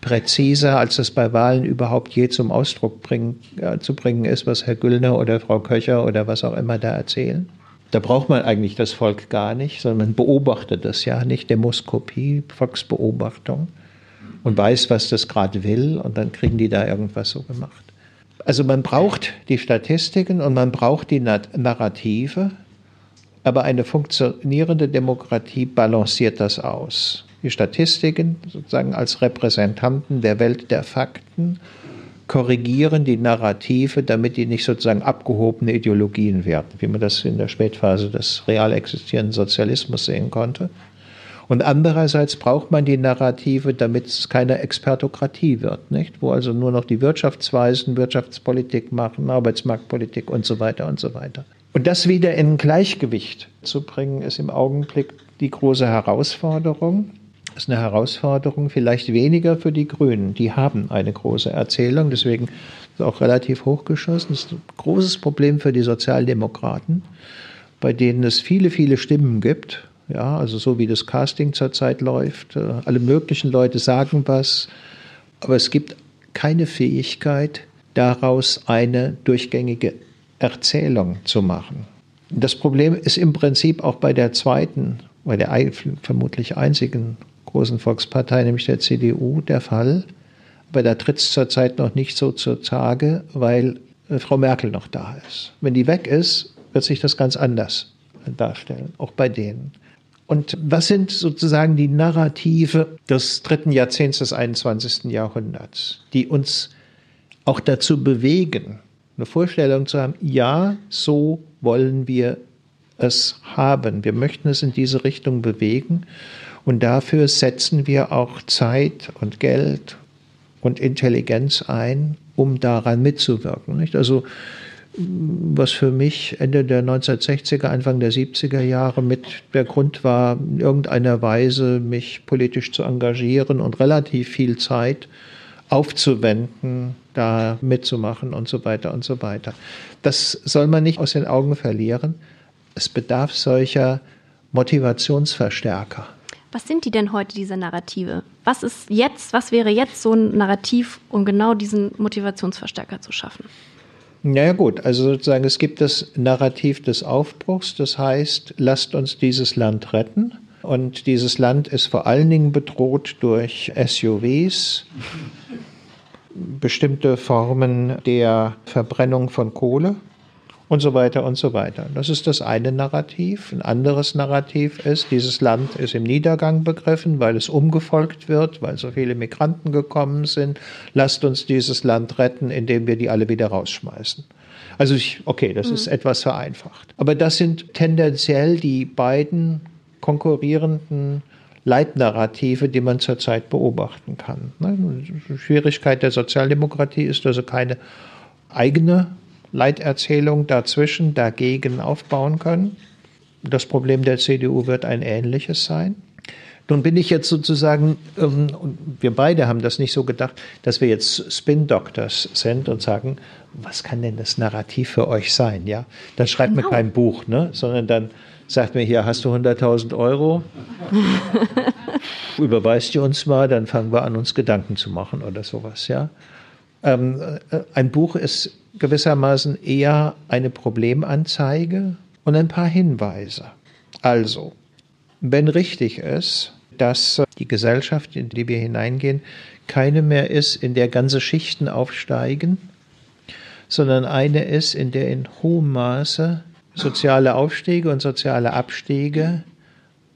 S3: präziser, als das bei Wahlen überhaupt je zum Ausdruck bringen, äh, zu bringen ist, was Herr Güllner oder Frau Köcher oder was auch immer da erzählen. Da braucht man eigentlich das Volk gar nicht, sondern man beobachtet das ja, nicht Demoskopie, Volksbeobachtung und weiß, was das gerade will und dann kriegen die da irgendwas so gemacht. Also man braucht die Statistiken und man braucht die Narrative, aber eine funktionierende Demokratie balanciert das aus. Die Statistiken sozusagen als Repräsentanten der Welt der Fakten korrigieren die Narrative, damit die nicht sozusagen abgehobene Ideologien werden, wie man das in der Spätphase des real existierenden Sozialismus sehen konnte. Und andererseits braucht man die Narrative, damit es keine Expertokratie wird, nicht? Wo also nur noch die Wirtschaftsweisen Wirtschaftspolitik machen, Arbeitsmarktpolitik und so weiter und so weiter. Und das wieder in Gleichgewicht zu bringen, ist im Augenblick die große Herausforderung. Das ist eine Herausforderung, vielleicht weniger für die Grünen. Die haben eine große Erzählung, deswegen ist es auch relativ hochgeschossen. Das ist ein großes Problem für die Sozialdemokraten, bei denen es viele, viele Stimmen gibt. Ja, also so wie das Casting zurzeit läuft. Äh, alle möglichen Leute sagen was, aber es gibt keine Fähigkeit, daraus eine durchgängige Erzählung zu machen. Das Problem ist im Prinzip auch bei der zweiten, bei der vermutlich einzigen großen Volkspartei, nämlich der CDU, der Fall. Aber da tritt es zurzeit noch nicht so zur Tage, weil äh, Frau Merkel noch da ist. Wenn die weg ist, wird sich das ganz anders darstellen, auch bei denen. Und was sind sozusagen die Narrative des dritten Jahrzehnts des 21. Jahrhunderts, die uns auch dazu bewegen, eine Vorstellung zu haben, ja, so wollen wir es haben. Wir möchten es in diese Richtung bewegen. Und dafür setzen wir auch Zeit und Geld und Intelligenz ein, um daran mitzuwirken. Nicht? Also was für mich Ende der 1960er, Anfang der 70er Jahre mit der Grund war, in irgendeiner Weise mich politisch zu engagieren und relativ viel Zeit aufzuwenden, da mitzumachen und so weiter und so weiter. Das soll man nicht aus den Augen verlieren. Es bedarf solcher Motivationsverstärker.
S2: Was sind die denn heute, diese Narrative? Was ist jetzt, was wäre jetzt so ein Narrativ, um genau diesen Motivationsverstärker zu schaffen?
S3: Naja gut, also sozusagen es gibt das Narrativ des Aufbruchs, das heißt, lasst uns dieses Land retten. Und dieses Land ist vor allen Dingen bedroht durch SUVs, bestimmte Formen der Verbrennung von Kohle und so weiter und so weiter. Das ist das eine Narrativ. Ein anderes Narrativ ist, dieses Land ist im Niedergang begriffen, weil es umgefolgt wird, weil so viele Migranten gekommen sind. Lasst uns dieses Land retten, indem wir die alle wieder rausschmeißen. Also ich, okay, das mhm. ist etwas vereinfacht. Aber das sind tendenziell die beiden konkurrierenden Leitnarrative, die man zurzeit beobachten kann. Die Schwierigkeit der Sozialdemokratie ist also keine eigene Leiterzählung dazwischen, dagegen aufbauen können. Das Problem der CDU wird ein ähnliches sein. Nun bin ich jetzt sozusagen, ähm, und wir beide haben das nicht so gedacht, dass wir jetzt Spin-Doctors sind und sagen, was kann denn das Narrativ für euch sein? Ja, dann schreibt genau. mir kein Buch, ne? sondern dann sagt mir hier, hast du 100.000 Euro? Überweist ihr uns mal, dann fangen wir an, uns Gedanken zu machen oder sowas. Ja, ähm, äh, ein Buch ist gewissermaßen eher eine Problemanzeige und ein paar Hinweise. Also, wenn richtig ist, dass die Gesellschaft, in die wir hineingehen, keine mehr ist, in der ganze Schichten aufsteigen, sondern eine ist, in der in hohem Maße soziale Aufstiege und soziale Abstiege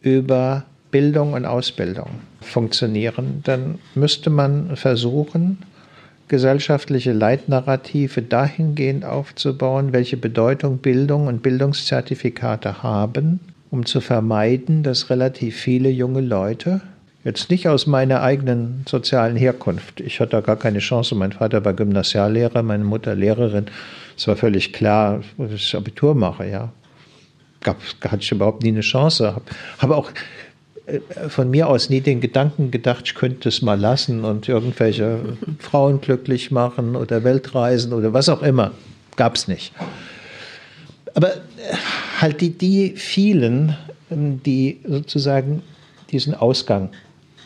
S3: über Bildung und Ausbildung funktionieren, dann müsste man versuchen, gesellschaftliche Leitnarrative dahingehend aufzubauen, welche Bedeutung Bildung und Bildungszertifikate haben, um zu vermeiden, dass relativ viele junge Leute, jetzt nicht aus meiner eigenen sozialen Herkunft, ich hatte da gar keine Chance, mein Vater war Gymnasiallehrer, meine Mutter Lehrerin, es war völlig klar, dass ich Abitur mache, ja. Gab, hatte ich überhaupt nie eine Chance. Habe hab auch von mir aus nie den Gedanken gedacht, ich könnte es mal lassen und irgendwelche Frauen glücklich machen oder Weltreisen oder was auch immer. Gab es nicht. Aber äh, halt die, die vielen, ähm, die sozusagen diesen Ausgang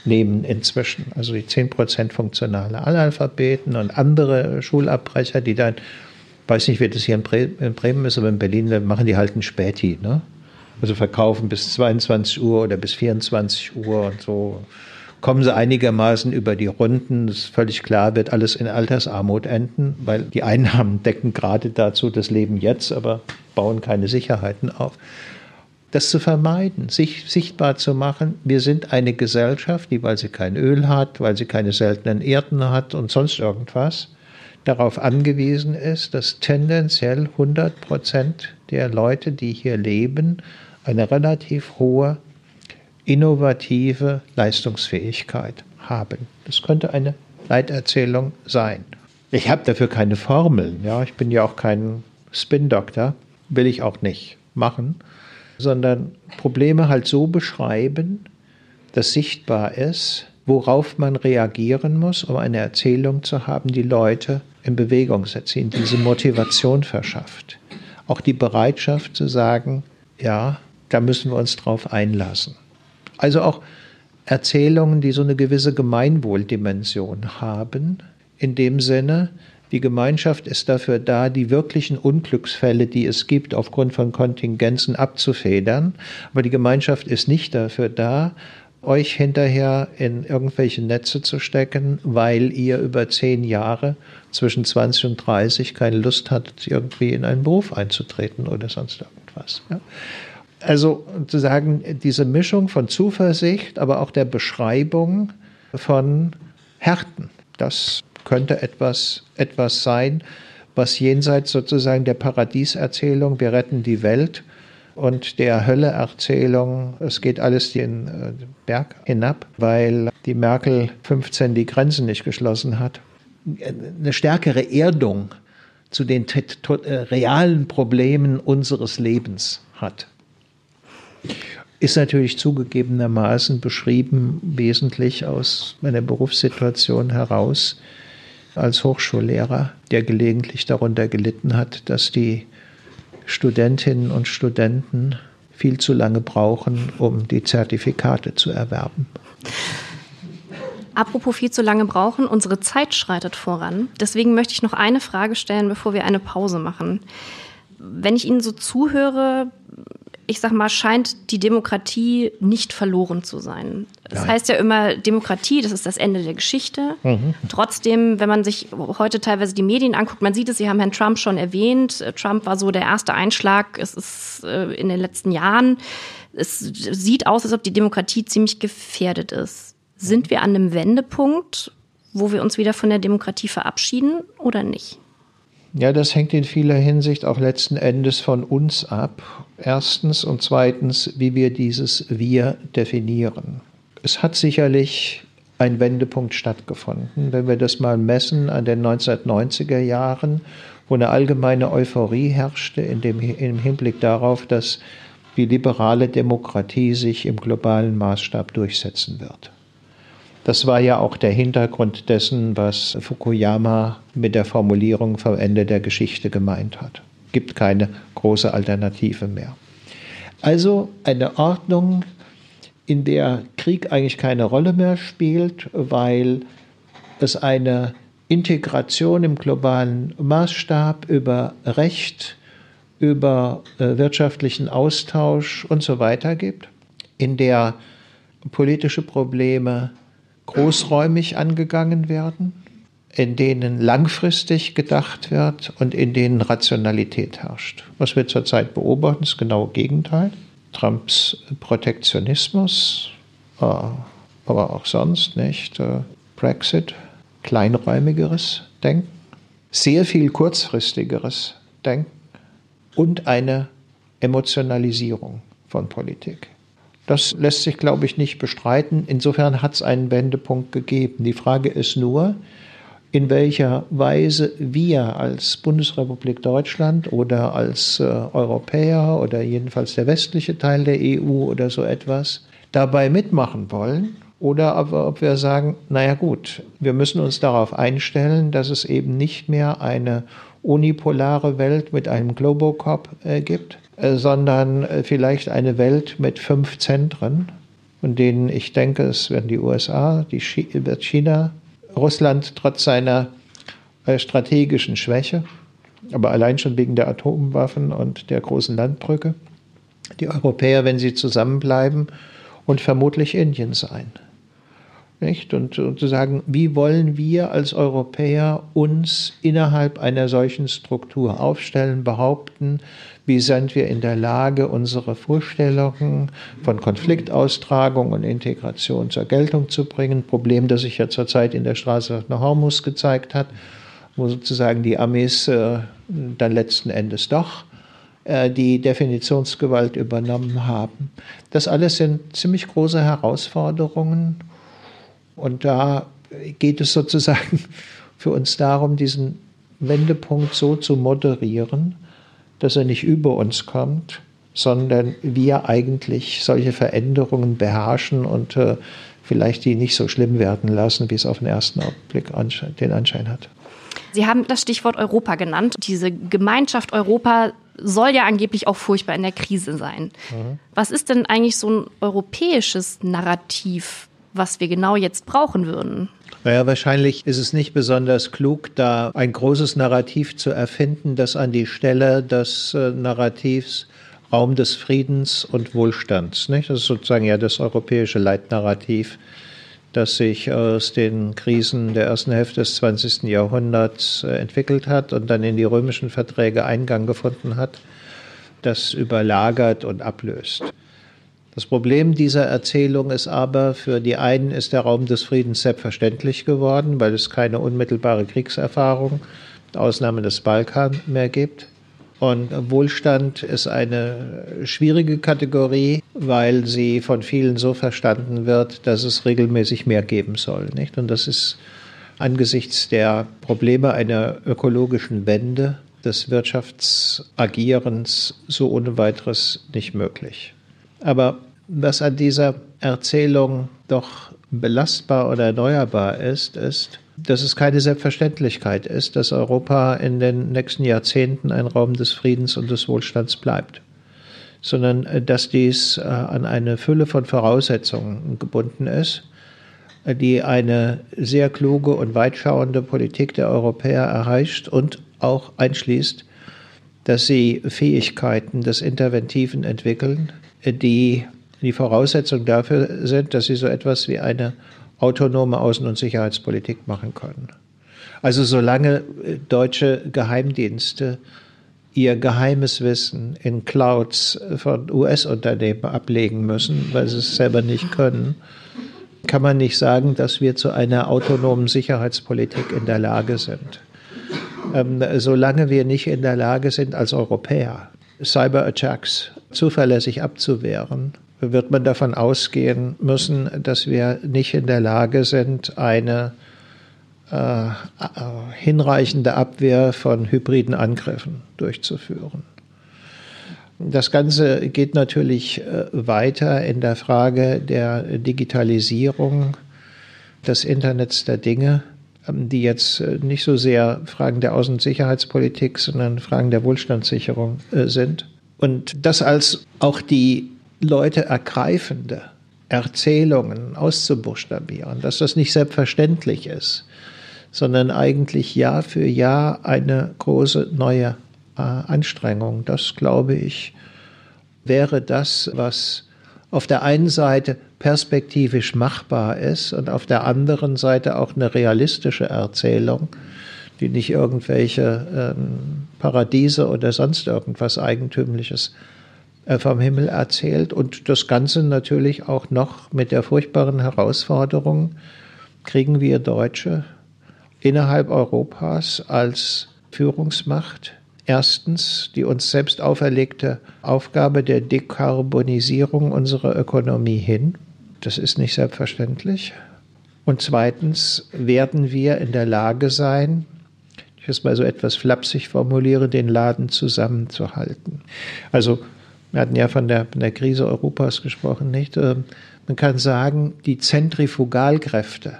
S3: nehmen inzwischen, also die 10% funktionale Analphabeten und andere Schulabbrecher, die dann, weiß nicht, wie das hier in Bremen ist, aber in Berlin machen die halt ein Späti, ne? Also verkaufen bis 22 Uhr oder bis 24 Uhr und so. Kommen sie einigermaßen über die Runden, das ist völlig klar, wird alles in Altersarmut enden, weil die Einnahmen decken gerade dazu das Leben jetzt, aber bauen keine Sicherheiten auf. Das zu vermeiden, sich sichtbar zu machen, wir sind eine Gesellschaft, die, weil sie kein Öl hat, weil sie keine seltenen Erden hat und sonst irgendwas, darauf angewiesen ist, dass tendenziell 100 Prozent der Leute, die hier leben, eine relativ hohe innovative Leistungsfähigkeit haben. Das könnte eine Leiterzählung sein. Ich habe dafür keine Formeln. Ja, ich bin ja auch kein Spin-Doktor, will ich auch nicht machen, sondern Probleme halt so beschreiben, dass sichtbar ist, worauf man reagieren muss, um eine Erzählung zu haben, die Leute in Bewegung setzt, ihnen diese Motivation verschafft. Auch die Bereitschaft zu sagen, ja, da müssen wir uns drauf einlassen. Also auch Erzählungen, die so eine gewisse Gemeinwohldimension haben, in dem Sinne, die Gemeinschaft ist dafür da, die wirklichen Unglücksfälle, die es gibt, aufgrund von Kontingenzen abzufedern. Aber die Gemeinschaft ist nicht dafür da, euch hinterher in irgendwelche Netze zu stecken, weil ihr über zehn Jahre zwischen 20 und 30 keine Lust hattet, irgendwie in einen Beruf einzutreten oder sonst irgendwas. Ja. Also zu sagen, diese Mischung von Zuversicht, aber auch der Beschreibung von Härten, das könnte etwas, etwas sein, was jenseits sozusagen der Paradieserzählung, wir retten die Welt, und der Hölleerzählung, es geht alles den äh, Berg hinab, weil die Merkel 15 die Grenzen nicht geschlossen hat. Eine stärkere Erdung zu den äh, realen Problemen unseres Lebens hat ist natürlich zugegebenermaßen beschrieben, wesentlich aus meiner Berufssituation heraus als Hochschullehrer, der gelegentlich darunter gelitten hat, dass die Studentinnen und Studenten viel zu lange brauchen, um die Zertifikate zu erwerben.
S2: Apropos viel zu lange brauchen, unsere Zeit schreitet voran. Deswegen möchte ich noch eine Frage stellen, bevor wir eine Pause machen. Wenn ich Ihnen so zuhöre, ich sag mal, scheint die Demokratie nicht verloren zu sein. Das Nein. heißt ja immer, Demokratie, das ist das Ende der Geschichte. Mhm. Trotzdem, wenn man sich heute teilweise die Medien anguckt, man sieht es, Sie haben Herrn Trump schon erwähnt. Trump war so der erste Einschlag. Es ist äh, in den letzten Jahren. Es sieht aus, als ob die Demokratie ziemlich gefährdet ist. Sind wir an einem Wendepunkt, wo wir uns wieder von der Demokratie verabschieden oder nicht?
S3: Ja, das hängt in vieler Hinsicht auch letzten Endes von uns ab. Erstens und zweitens, wie wir dieses Wir definieren. Es hat sicherlich ein Wendepunkt stattgefunden. Wenn wir das mal messen an den 1990er Jahren, wo eine allgemeine Euphorie herrschte in dem, im Hinblick darauf, dass die liberale Demokratie sich im globalen Maßstab durchsetzen wird. Das war ja auch der Hintergrund dessen, was Fukuyama mit der Formulierung vom Ende der Geschichte gemeint hat. Gibt keine große Alternative mehr. Also eine Ordnung, in der Krieg eigentlich keine Rolle mehr spielt, weil es eine Integration im globalen Maßstab über Recht, über äh, wirtschaftlichen Austausch und so weiter gibt, in der politische Probleme großräumig angegangen werden, in denen langfristig gedacht wird und in denen Rationalität herrscht. Was wir zurzeit beobachten, ist genau das Gegenteil. Trumps Protektionismus, äh, aber auch sonst nicht. Äh, Brexit, kleinräumigeres Denken, sehr viel kurzfristigeres Denken und eine Emotionalisierung von Politik. Das lässt sich, glaube ich, nicht bestreiten. Insofern hat es einen Wendepunkt gegeben. Die Frage ist nur, in welcher Weise wir als Bundesrepublik Deutschland oder als äh, Europäer oder jedenfalls der westliche Teil der EU oder so etwas dabei mitmachen wollen oder aber ob wir sagen, naja gut, wir müssen uns darauf einstellen, dass es eben nicht mehr eine unipolare Welt mit einem Globocop äh, gibt, sondern äh, vielleicht eine Welt mit fünf Zentren, von denen ich denke, es werden die USA, die wird China, Russland trotz seiner äh, strategischen Schwäche, aber allein schon wegen der Atomwaffen und der großen Landbrücke, die Europäer, wenn sie zusammenbleiben, und vermutlich Indien sein. Nicht? Und, und zu sagen, wie wollen wir als Europäer uns innerhalb einer solchen Struktur aufstellen, behaupten, wie sind wir in der Lage, unsere Vorstellungen von Konfliktaustragung und Integration zur Geltung zu bringen? Problem, das sich ja zurzeit in der Straße nach Hormus gezeigt hat, wo sozusagen die Armees äh, dann letzten Endes doch äh, die Definitionsgewalt übernommen haben. Das alles sind ziemlich große Herausforderungen und da geht es sozusagen für uns darum, diesen Wendepunkt so zu moderieren, dass er nicht über uns kommt, sondern wir eigentlich solche Veränderungen beherrschen und äh, vielleicht die nicht so schlimm werden lassen, wie es auf den ersten Blick den Anschein hat.
S2: Sie haben das Stichwort Europa genannt. Diese Gemeinschaft Europa soll ja angeblich auch furchtbar in der Krise sein. Mhm. Was ist denn eigentlich so ein europäisches Narrativ, was wir genau jetzt brauchen würden.
S3: Naja, wahrscheinlich ist es nicht besonders klug, da ein großes Narrativ zu erfinden, das an die Stelle des äh, Narrativs Raum des Friedens und Wohlstands, nicht? Das ist sozusagen ja das europäische Leitnarrativ, das sich aus den Krisen der ersten Hälfte des 20. Jahrhunderts äh, entwickelt hat und dann in die römischen Verträge Eingang gefunden hat, das überlagert und ablöst. Das Problem dieser Erzählung ist aber, für die einen ist der Raum des Friedens selbstverständlich geworden, weil es keine unmittelbare Kriegserfahrung, Ausnahme des Balkan, mehr gibt. Und Wohlstand ist eine schwierige Kategorie, weil sie von vielen so verstanden wird, dass es regelmäßig mehr geben soll. Nicht? Und das ist angesichts der Probleme einer ökologischen Wende des Wirtschaftsagierens so ohne weiteres nicht möglich. Aber was an dieser Erzählung doch belastbar oder erneuerbar ist, ist, dass es keine Selbstverständlichkeit ist, dass Europa in den nächsten Jahrzehnten ein Raum des Friedens und des Wohlstands bleibt, sondern äh, dass dies äh, an eine Fülle von Voraussetzungen gebunden ist, äh, die eine sehr kluge und weitschauende Politik der Europäer erreicht und auch einschließt, dass sie Fähigkeiten des Interventiven entwickeln, die die Voraussetzung dafür sind, dass sie so etwas wie eine autonome Außen- und Sicherheitspolitik machen können. Also solange äh, deutsche Geheimdienste ihr geheimes Wissen in Clouds von US-Unternehmen ablegen müssen, weil sie es selber nicht können, kann man nicht sagen, dass wir zu einer autonomen Sicherheitspolitik in der Lage sind. Ähm, solange wir nicht in der Lage sind, als Europäer Cyberattacks zuverlässig abzuwehren, wird man davon ausgehen müssen, dass wir nicht in der Lage sind, eine äh, hinreichende Abwehr von hybriden Angriffen durchzuführen. Das Ganze geht natürlich äh, weiter in der Frage der Digitalisierung des Internets der Dinge, ähm, die jetzt äh, nicht so sehr Fragen der Außen- und Sicherheitspolitik, sondern Fragen der Wohlstandssicherung äh, sind. Und das als auch die Leute ergreifende Erzählungen auszubuchstabieren, dass das nicht selbstverständlich ist, sondern eigentlich Jahr für Jahr eine große neue äh, Anstrengung. Das, glaube ich, wäre das, was auf der einen Seite perspektivisch machbar ist und auf der anderen Seite auch eine realistische Erzählung, die nicht irgendwelche ähm, Paradiese oder sonst irgendwas Eigentümliches vom Himmel erzählt und das Ganze natürlich auch noch mit der furchtbaren Herausforderung, kriegen wir Deutsche innerhalb Europas als Führungsmacht erstens die uns selbst auferlegte Aufgabe der Dekarbonisierung unserer Ökonomie hin. Das ist nicht selbstverständlich. Und zweitens werden wir in der Lage sein, ich es mal so etwas flapsig formuliere, den Laden zusammenzuhalten. Also wir hatten ja von der, von der Krise Europas gesprochen, nicht? Ähm, man kann sagen, die Zentrifugalkräfte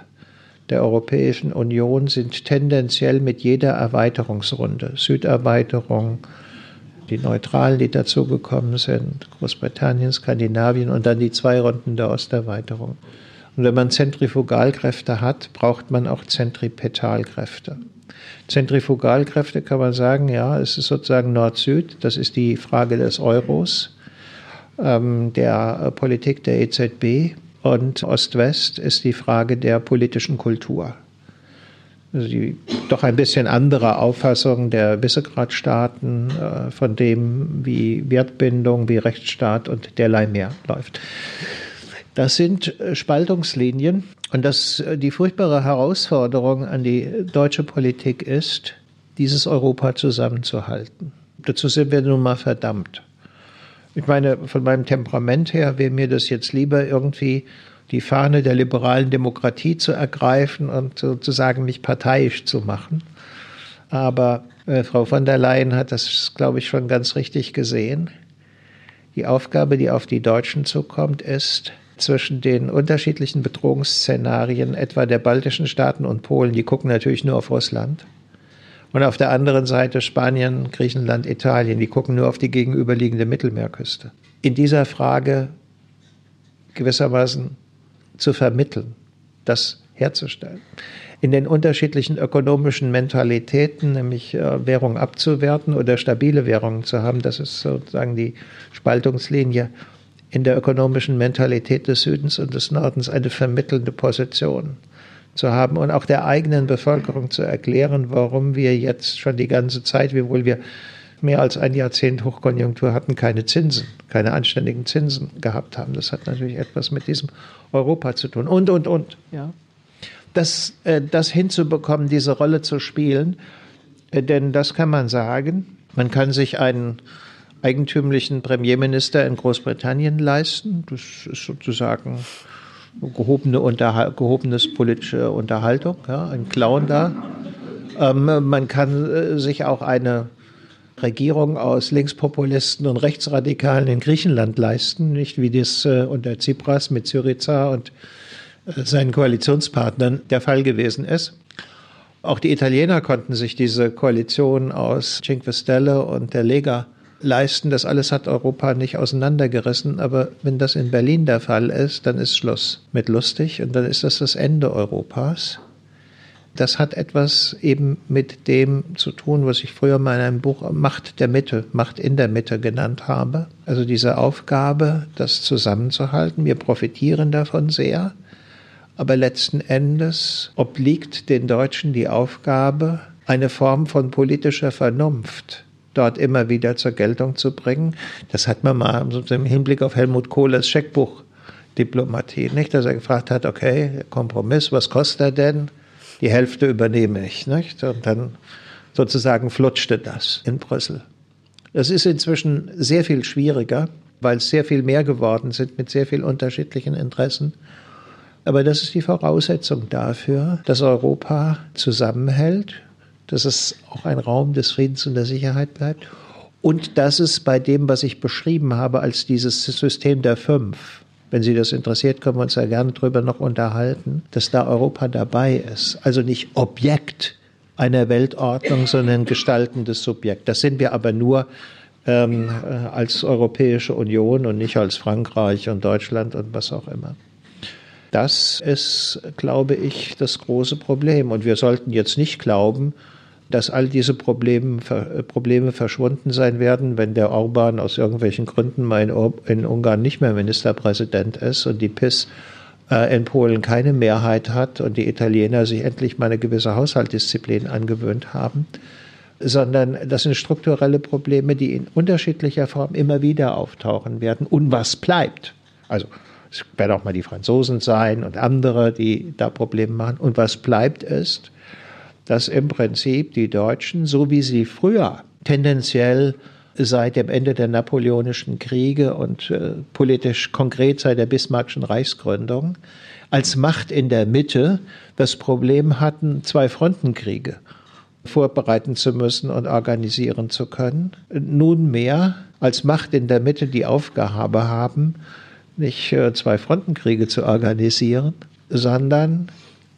S3: der Europäischen Union sind tendenziell mit jeder Erweiterungsrunde, Süderweiterung, die Neutralen, die dazugekommen sind, Großbritannien, Skandinavien und dann die zwei Runden der Osterweiterung. Und wenn man Zentrifugalkräfte hat, braucht man auch Zentripetalkräfte. Zentrifugalkräfte kann man sagen, ja, es ist sozusagen Nord-Süd, das ist die Frage des Euros, ähm, der Politik der EZB und Ost-West ist die Frage der politischen Kultur. Also die doch ein bisschen andere Auffassung der Visegrad-Staaten äh, von dem, wie Wertbindung, wie Rechtsstaat und derlei mehr läuft. Das sind äh, Spaltungslinien und das, äh, die furchtbare Herausforderung an die deutsche Politik ist, dieses Europa zusammenzuhalten. Dazu sind wir nun mal verdammt. Ich meine, von meinem Temperament her wäre mir das jetzt lieber irgendwie die Fahne der liberalen Demokratie zu ergreifen und sozusagen mich parteiisch zu machen. Aber äh, Frau von der Leyen hat das, glaube ich, schon ganz richtig gesehen. Die Aufgabe, die auf die Deutschen zukommt, ist, zwischen den unterschiedlichen Bedrohungsszenarien, etwa der baltischen Staaten und Polen, die gucken natürlich nur auf Russland, und auf der anderen Seite Spanien, Griechenland, Italien, die gucken nur auf die gegenüberliegende Mittelmeerküste. In dieser Frage gewissermaßen zu vermitteln, das herzustellen. In den unterschiedlichen ökonomischen Mentalitäten, nämlich äh, Währung abzuwerten oder stabile Währungen zu haben, das ist sozusagen die Spaltungslinie in der ökonomischen Mentalität des Südens und des Nordens eine vermittelnde Position zu haben und auch der eigenen Bevölkerung zu erklären, warum wir jetzt schon die ganze Zeit, wiewohl wir mehr als ein Jahrzehnt Hochkonjunktur hatten, keine Zinsen, keine anständigen Zinsen gehabt haben. Das hat natürlich etwas mit diesem Europa zu tun. Und, und, und. Ja. Das, äh, das hinzubekommen, diese Rolle zu spielen, äh, denn das kann man sagen. Man kann sich einen eigentümlichen Premierminister in Großbritannien leisten. Das ist sozusagen gehobene Unterhal gehobenes politische Unterhaltung, ja, ein Clown da. Ähm, man kann äh, sich auch eine Regierung aus Linkspopulisten und Rechtsradikalen in Griechenland leisten, nicht wie das äh, unter Tsipras mit Syriza und äh, seinen Koalitionspartnern der Fall gewesen ist. Auch die Italiener konnten sich diese Koalition aus Cinque Stelle und der Lega leisten. Das alles hat Europa nicht auseinandergerissen. Aber wenn das in Berlin der Fall ist, dann ist Schluss mit lustig und dann ist das das Ende Europas. Das hat etwas eben mit dem zu tun, was ich früher mal in einem Buch Macht der Mitte, Macht in der Mitte genannt habe. Also diese Aufgabe, das zusammenzuhalten. Wir profitieren davon sehr. Aber letzten Endes obliegt den Deutschen die Aufgabe, eine Form von politischer Vernunft dort immer wieder zur Geltung zu bringen. Das hat man mal im Hinblick auf Helmut Kohlers Scheckbuch-Diplomatie, nicht? Dass er gefragt hat, okay, Kompromiss, was kostet er denn? Die Hälfte übernehme ich, nicht? Und dann sozusagen flutschte das in Brüssel. Das ist inzwischen sehr viel schwieriger, weil es sehr viel mehr geworden sind mit sehr viel unterschiedlichen Interessen. Aber das ist die Voraussetzung dafür, dass Europa zusammenhält, dass es auch ein Raum des Friedens und der Sicherheit bleibt und dass es bei dem, was ich beschrieben habe, als dieses System der Fünf, wenn Sie das interessiert, können wir uns ja gerne darüber noch unterhalten, dass da Europa dabei ist. Also nicht Objekt einer Weltordnung, sondern gestaltendes Subjekt. Das sind wir aber nur ähm, äh, als Europäische Union und nicht als Frankreich und Deutschland und was auch immer. Das ist, glaube ich, das große Problem. Und wir sollten jetzt nicht glauben, dass all diese Probleme, Probleme verschwunden sein werden, wenn der Orban aus irgendwelchen Gründen mal in, in Ungarn nicht mehr Ministerpräsident ist und die PIS äh, in Polen keine Mehrheit hat und die Italiener sich endlich mal eine gewisse Haushaltsdisziplin angewöhnt haben, sondern das sind strukturelle Probleme, die in unterschiedlicher Form immer wieder auftauchen werden. Und was bleibt? Also es werden auch mal die Franzosen sein und andere, die da Probleme machen. Und was bleibt ist, dass im Prinzip die Deutschen, so wie sie früher tendenziell seit dem Ende der napoleonischen Kriege und äh, politisch konkret seit der Bismarckschen Reichsgründung, als Macht in der Mitte das Problem hatten, zwei Frontenkriege vorbereiten zu müssen und organisieren zu können. Nunmehr als Macht in der Mitte die Aufgabe haben, nicht äh, zwei Frontenkriege zu organisieren, sondern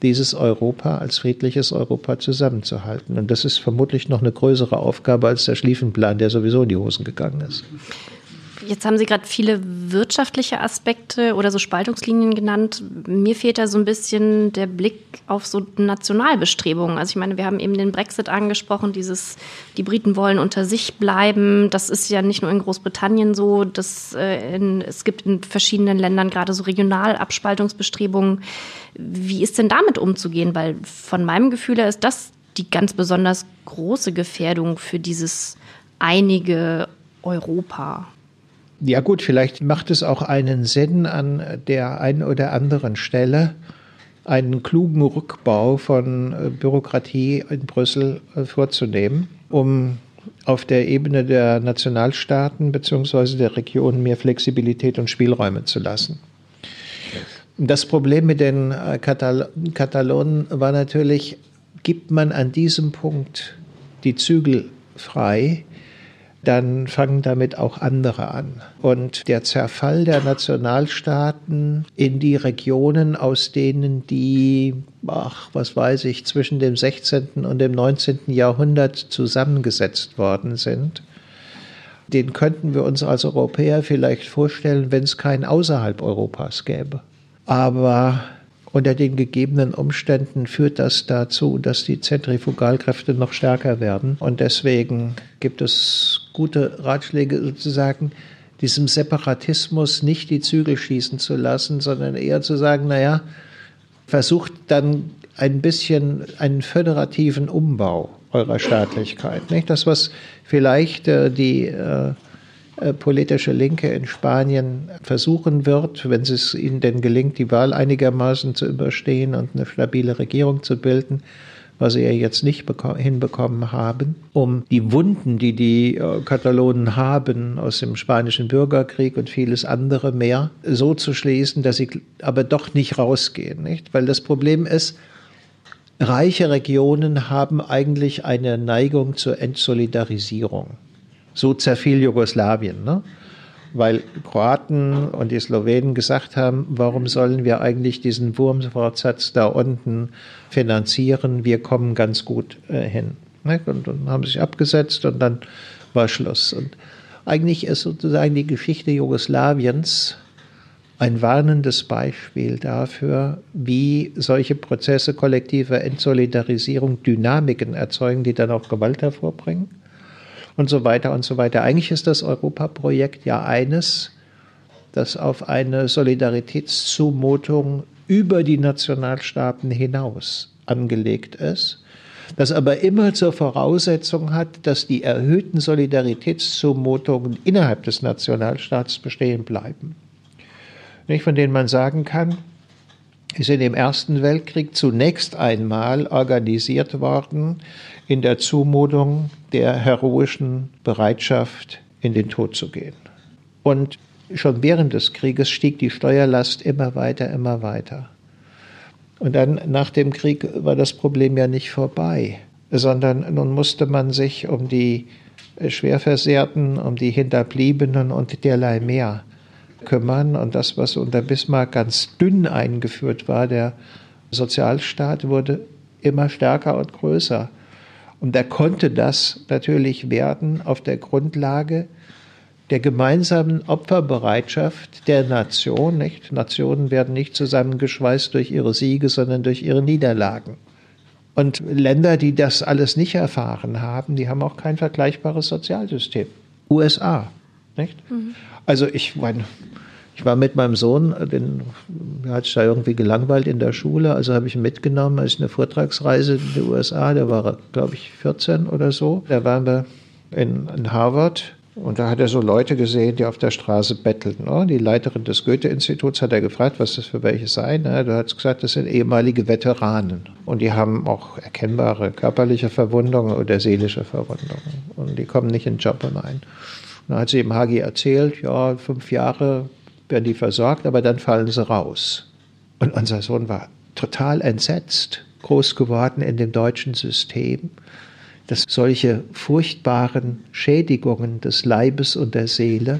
S3: dieses Europa als friedliches Europa zusammenzuhalten. Und das ist vermutlich noch eine größere Aufgabe als der Schlieffenplan, der sowieso in die Hosen gegangen ist.
S2: Jetzt haben Sie gerade viele wirtschaftliche Aspekte oder so Spaltungslinien genannt. Mir fehlt da so ein bisschen der Blick auf so Nationalbestrebungen. Also ich meine, wir haben eben den Brexit angesprochen, dieses, die Briten wollen unter sich bleiben. Das ist ja nicht nur in Großbritannien so, dass äh, in, es gibt in verschiedenen Ländern gerade so Regionalabspaltungsbestrebungen. Wie ist denn damit umzugehen? Weil von meinem Gefühl her ist das die ganz besonders große Gefährdung für dieses einige Europa.
S3: Ja gut, vielleicht macht es auch einen Sinn an der einen oder anderen Stelle, einen klugen Rückbau von äh, Bürokratie in Brüssel äh, vorzunehmen, um auf der Ebene der Nationalstaaten bzw. der Regionen mehr Flexibilität und Spielräume zu lassen. Das Problem mit den äh, Katal Katalonen war natürlich, gibt man an diesem Punkt die Zügel frei, dann fangen damit auch andere an. Und der Zerfall der Nationalstaaten in die Regionen, aus denen die, ach, was weiß ich, zwischen dem 16. und dem 19. Jahrhundert zusammengesetzt worden sind, den könnten wir uns als Europäer vielleicht vorstellen, wenn es keinen außerhalb Europas gäbe. Aber unter den gegebenen Umständen führt das dazu, dass die Zentrifugalkräfte noch stärker werden. Und deswegen gibt es gute Ratschläge sozusagen, diesem Separatismus nicht die Zügel schießen zu lassen, sondern eher zu sagen, naja, versucht dann ein bisschen einen föderativen Umbau eurer Staatlichkeit. Nicht? Das, was vielleicht äh, die äh, politische Linke in Spanien versuchen wird, wenn es ihnen denn gelingt, die Wahl einigermaßen zu überstehen und eine stabile Regierung zu bilden, was sie ja jetzt nicht hinbekommen haben, um die Wunden, die die äh, Katalonen haben aus dem spanischen Bürgerkrieg und vieles andere mehr, so zu schließen, dass sie aber doch nicht rausgehen. Nicht? Weil das Problem ist, reiche Regionen haben eigentlich eine Neigung zur Entsolidarisierung. So zerfiel Jugoslawien, ne? weil Kroaten und die Slowenen gesagt haben, warum sollen wir eigentlich diesen Wurmfortsatz da unten finanzieren? Wir kommen ganz gut äh, hin. Ne? Und, und haben sich abgesetzt und dann war Schluss. Und eigentlich ist sozusagen die Geschichte Jugoslawiens ein warnendes Beispiel dafür, wie solche Prozesse kollektiver Entsolidarisierung Dynamiken erzeugen, die dann auch Gewalt hervorbringen und so weiter und so weiter. Eigentlich ist das Europaprojekt ja eines, das auf eine Solidaritätszumutung über die Nationalstaaten hinaus angelegt ist, das aber immer zur Voraussetzung hat, dass die erhöhten Solidaritätszumutungen innerhalb des Nationalstaats bestehen bleiben. Nicht, von denen man sagen kann, ist in dem Ersten Weltkrieg zunächst einmal organisiert worden in der Zumutung der heroischen Bereitschaft, in den Tod zu gehen. Und schon während des Krieges stieg die Steuerlast immer weiter, immer weiter. Und dann nach dem Krieg war das Problem ja nicht vorbei, sondern nun musste man sich um die Schwerversehrten, um die Hinterbliebenen und derlei mehr kümmern. Und das, was unter Bismarck ganz dünn eingeführt war, der Sozialstaat, wurde immer stärker und größer. Und er konnte das natürlich werden auf der Grundlage der gemeinsamen Opferbereitschaft der Nation. Nicht? Nationen werden nicht zusammengeschweißt durch ihre Siege, sondern durch ihre Niederlagen. Und Länder, die das alles nicht erfahren haben, die haben auch kein vergleichbares Sozialsystem. USA. Nicht? Mhm. Also ich meine, ich war mit meinem Sohn, den hat sich da irgendwie gelangweilt in der Schule, also habe ich ihn mitgenommen, als eine Vortragsreise in die USA, der war, glaube ich, 14 oder so. Da waren wir in, in Harvard und da hat er so Leute gesehen, die auf der Straße bettelten. Oh, die Leiterin des Goethe-Instituts hat er gefragt, was das für welche seien. Ja, du hast gesagt, das sind ehemalige Veteranen. Und die haben auch erkennbare körperliche Verwundungen oder seelische Verwundungen. Und die kommen nicht in den Job hinein. Und dann hat sie ihm Hagi erzählt, ja, fünf Jahre werden die versorgt, aber dann fallen sie raus. Und unser Sohn war total entsetzt, groß geworden in dem deutschen System dass solche furchtbaren Schädigungen des Leibes und der Seele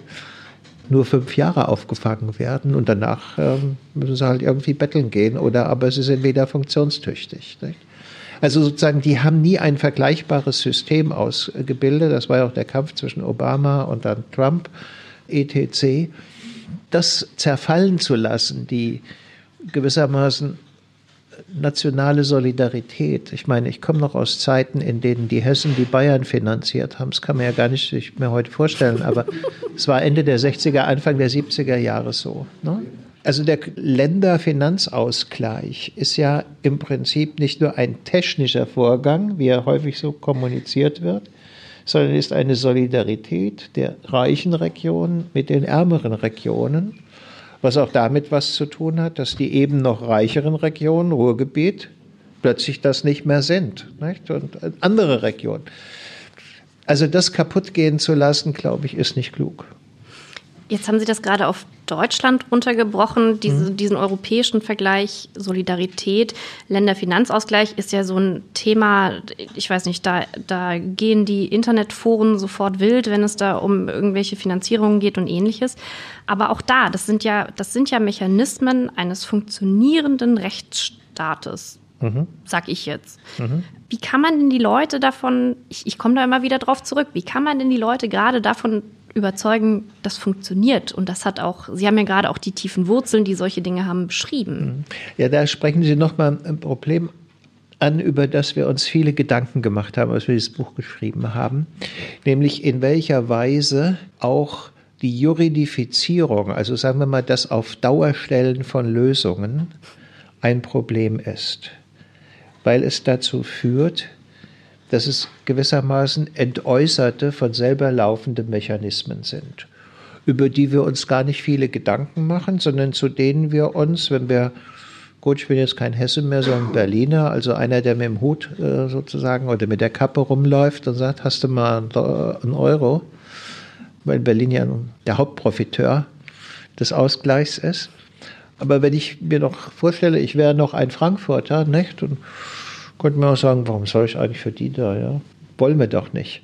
S3: nur fünf Jahre aufgefangen werden und danach ähm, müssen sie halt irgendwie betteln gehen oder aber sie sind wieder funktionstüchtig. Nicht? Also sozusagen, die haben nie ein vergleichbares System ausgebildet. Das war ja auch der Kampf zwischen Obama und dann Trump, etc. Das zerfallen zu lassen, die gewissermaßen nationale Solidarität. Ich meine, ich komme noch aus Zeiten, in denen die Hessen die Bayern finanziert haben. Das kann man ja gar nicht sich mehr heute vorstellen, aber es war Ende der 60er, Anfang der 70er Jahre so. Ne? Also der Länderfinanzausgleich ist ja im Prinzip nicht nur ein technischer Vorgang, wie er häufig so kommuniziert wird, sondern ist eine Solidarität der reichen Regionen mit den ärmeren Regionen was auch damit was zu tun hat, dass die eben noch reicheren Regionen, Ruhrgebiet, plötzlich das nicht mehr sind. Nicht? Und andere Regionen. Also das kaputt gehen zu lassen, glaube ich, ist nicht klug.
S2: Jetzt haben Sie das gerade auf Deutschland runtergebrochen, diese, mhm. diesen europäischen Vergleich, Solidarität, Länderfinanzausgleich ist ja so ein Thema, ich weiß nicht, da, da gehen die Internetforen sofort wild, wenn es da um irgendwelche Finanzierungen geht und ähnliches. Aber auch da, das sind ja, das sind ja Mechanismen eines funktionierenden Rechtsstaates. Mhm. Sag ich jetzt. Mhm. Wie kann man denn die Leute davon, ich, ich komme da immer wieder drauf zurück, wie kann man denn die Leute gerade davon überzeugen, das funktioniert. Und das hat auch, Sie haben ja gerade auch die tiefen Wurzeln, die solche Dinge haben, beschrieben. Mhm.
S3: Ja, da sprechen Sie nochmal ein Problem an, über das wir uns viele Gedanken gemacht haben, als wir dieses Buch geschrieben haben, nämlich in welcher Weise auch die Juridifizierung, also sagen wir mal das auf Dauerstellen von Lösungen, ein Problem ist, weil es dazu führt, dass es gewissermaßen entäußerte, von selber laufende Mechanismen sind, über die wir uns gar nicht viele Gedanken machen, sondern zu denen wir uns, wenn wir Gut, ich bin jetzt kein Hesse mehr, sondern Berliner, also einer, der mit dem Hut äh, sozusagen oder mit der Kappe rumläuft und sagt, hast du mal einen Euro, weil Berlin ja der Hauptprofiteur des Ausgleichs ist. Aber wenn ich mir noch vorstelle, ich wäre noch ein Frankfurter, nicht? Und könnte man auch sagen, warum soll ich eigentlich für die da? Ja? Wollen wir doch nicht.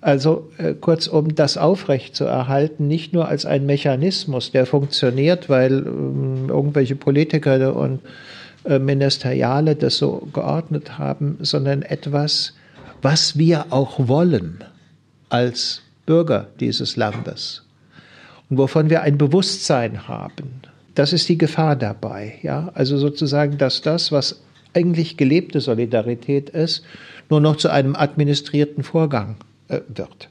S3: Also äh, kurzum, das aufrecht zu erhalten, nicht nur als ein Mechanismus, der funktioniert, weil ähm, irgendwelche Politiker und äh, Ministeriale das so geordnet haben, sondern etwas, was wir auch wollen als Bürger dieses Landes und wovon wir ein Bewusstsein haben. Das ist die Gefahr dabei. Ja? Also sozusagen, dass das, was eigentlich gelebte Solidarität ist, nur noch zu einem administrierten Vorgang äh, wird.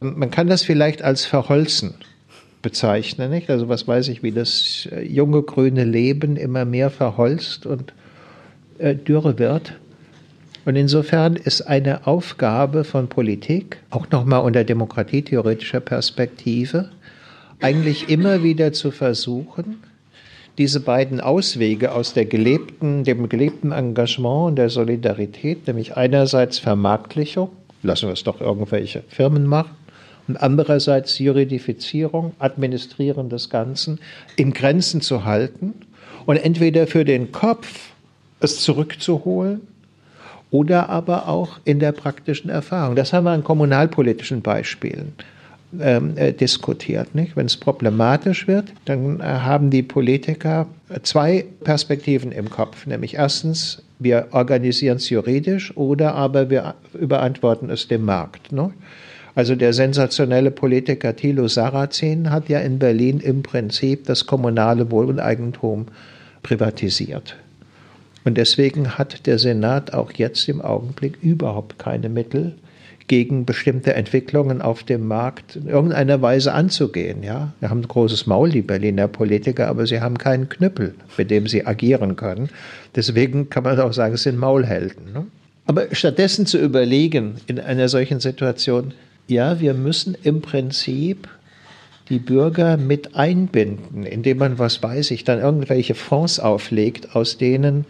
S3: Man kann das vielleicht als Verholzen bezeichnen, nicht? Also was weiß ich, wie das äh, junge grüne Leben immer mehr verholzt und äh, dürre wird. Und insofern ist eine Aufgabe von Politik, auch nochmal unter demokratietheoretischer Perspektive, eigentlich immer wieder zu versuchen, diese beiden Auswege aus der gelebten, dem gelebten Engagement und der Solidarität, nämlich einerseits Vermarktlichung, lassen wir es doch irgendwelche Firmen machen, und andererseits Juridifizierung, Administrieren des Ganzen, in Grenzen zu halten Und entweder für den Kopf es zurückzuholen oder aber auch in der praktischen Erfahrung. Das haben wir an kommunalpolitischen Beispielen äh, diskutiert. Nicht? Wenn es problematisch wird, dann äh, haben die Politiker zwei Perspektiven im Kopf. Nämlich erstens, wir organisieren es juridisch oder aber wir überantworten es dem Markt. Ne? Also der sensationelle Politiker Thilo Sarrazin hat ja in Berlin im Prinzip das kommunale Wohneigentum privatisiert. Und deswegen hat der Senat auch jetzt im Augenblick überhaupt keine Mittel, gegen bestimmte Entwicklungen auf dem Markt in irgendeiner Weise anzugehen. Ja? Wir haben ein großes Maul, die Berliner Politiker, aber sie haben keinen Knüppel, mit dem sie agieren können. Deswegen kann man auch sagen, es sind Maulhelden. Ne? Aber stattdessen zu überlegen, in einer solchen Situation, ja, wir müssen im Prinzip die Bürger mit einbinden, indem man, was weiß ich, dann irgendwelche Fonds auflegt, aus denen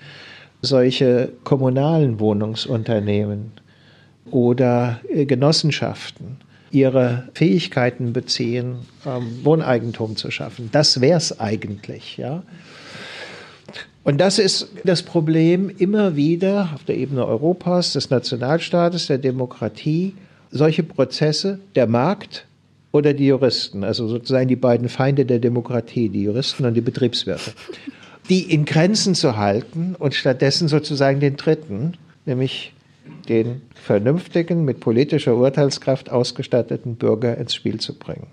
S3: solche kommunalen Wohnungsunternehmen oder äh, Genossenschaften ihre Fähigkeiten beziehen, ähm, Wohneigentum zu schaffen. Das wäre es eigentlich, ja. Und das ist das Problem immer wieder auf der Ebene Europas, des Nationalstaates, der Demokratie, solche Prozesse, der Markt oder die Juristen, also sozusagen die beiden Feinde der Demokratie, die Juristen und die Betriebswirte, die in Grenzen zu halten und stattdessen sozusagen den dritten, nämlich den vernünftigen, mit politischer Urteilskraft ausgestatteten Bürger ins Spiel zu bringen.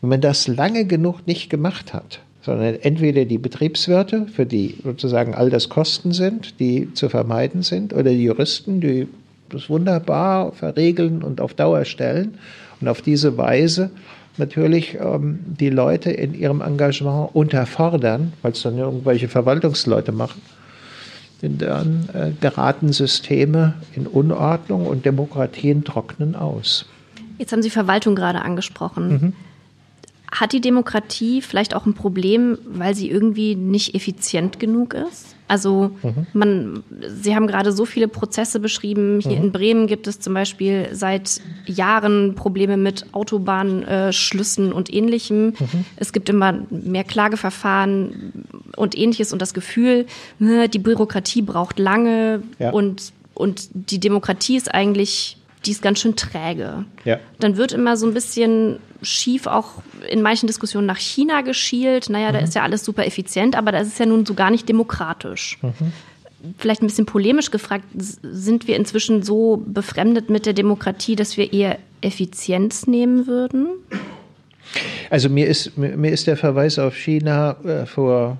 S3: Wenn man das lange genug nicht gemacht hat, sondern entweder die Betriebswirte, für die sozusagen all das Kosten sind, die zu vermeiden sind, oder die Juristen, die das wunderbar verregeln und auf Dauer stellen und auf diese Weise natürlich ähm, die Leute in ihrem Engagement unterfordern, weil es dann irgendwelche Verwaltungsleute machen dann äh, geraten Systeme in Unordnung und Demokratien trocknen aus.
S2: Jetzt haben Sie Verwaltung gerade angesprochen. Mhm. Hat die Demokratie vielleicht auch ein Problem, weil sie irgendwie nicht effizient genug ist? Also mhm. man, Sie haben gerade so viele Prozesse beschrieben. Hier mhm. in Bremen gibt es zum Beispiel seit Jahren Probleme mit Autobahnschlüssen äh, und ähnlichem. Mhm. Es gibt immer mehr Klageverfahren und ähnliches und das Gefühl, ne, die Bürokratie braucht lange ja. und, und die Demokratie ist eigentlich die ist ganz schön träge. Ja. Dann wird immer so ein bisschen schief auch in manchen Diskussionen nach China geschielt. Naja, mhm. da ist ja alles super effizient, aber das ist ja nun so gar nicht demokratisch. Mhm. Vielleicht ein bisschen polemisch gefragt, sind wir inzwischen so befremdet mit der Demokratie, dass wir eher Effizienz nehmen würden?
S3: Also mir ist, mir ist der Verweis auf China äh, vor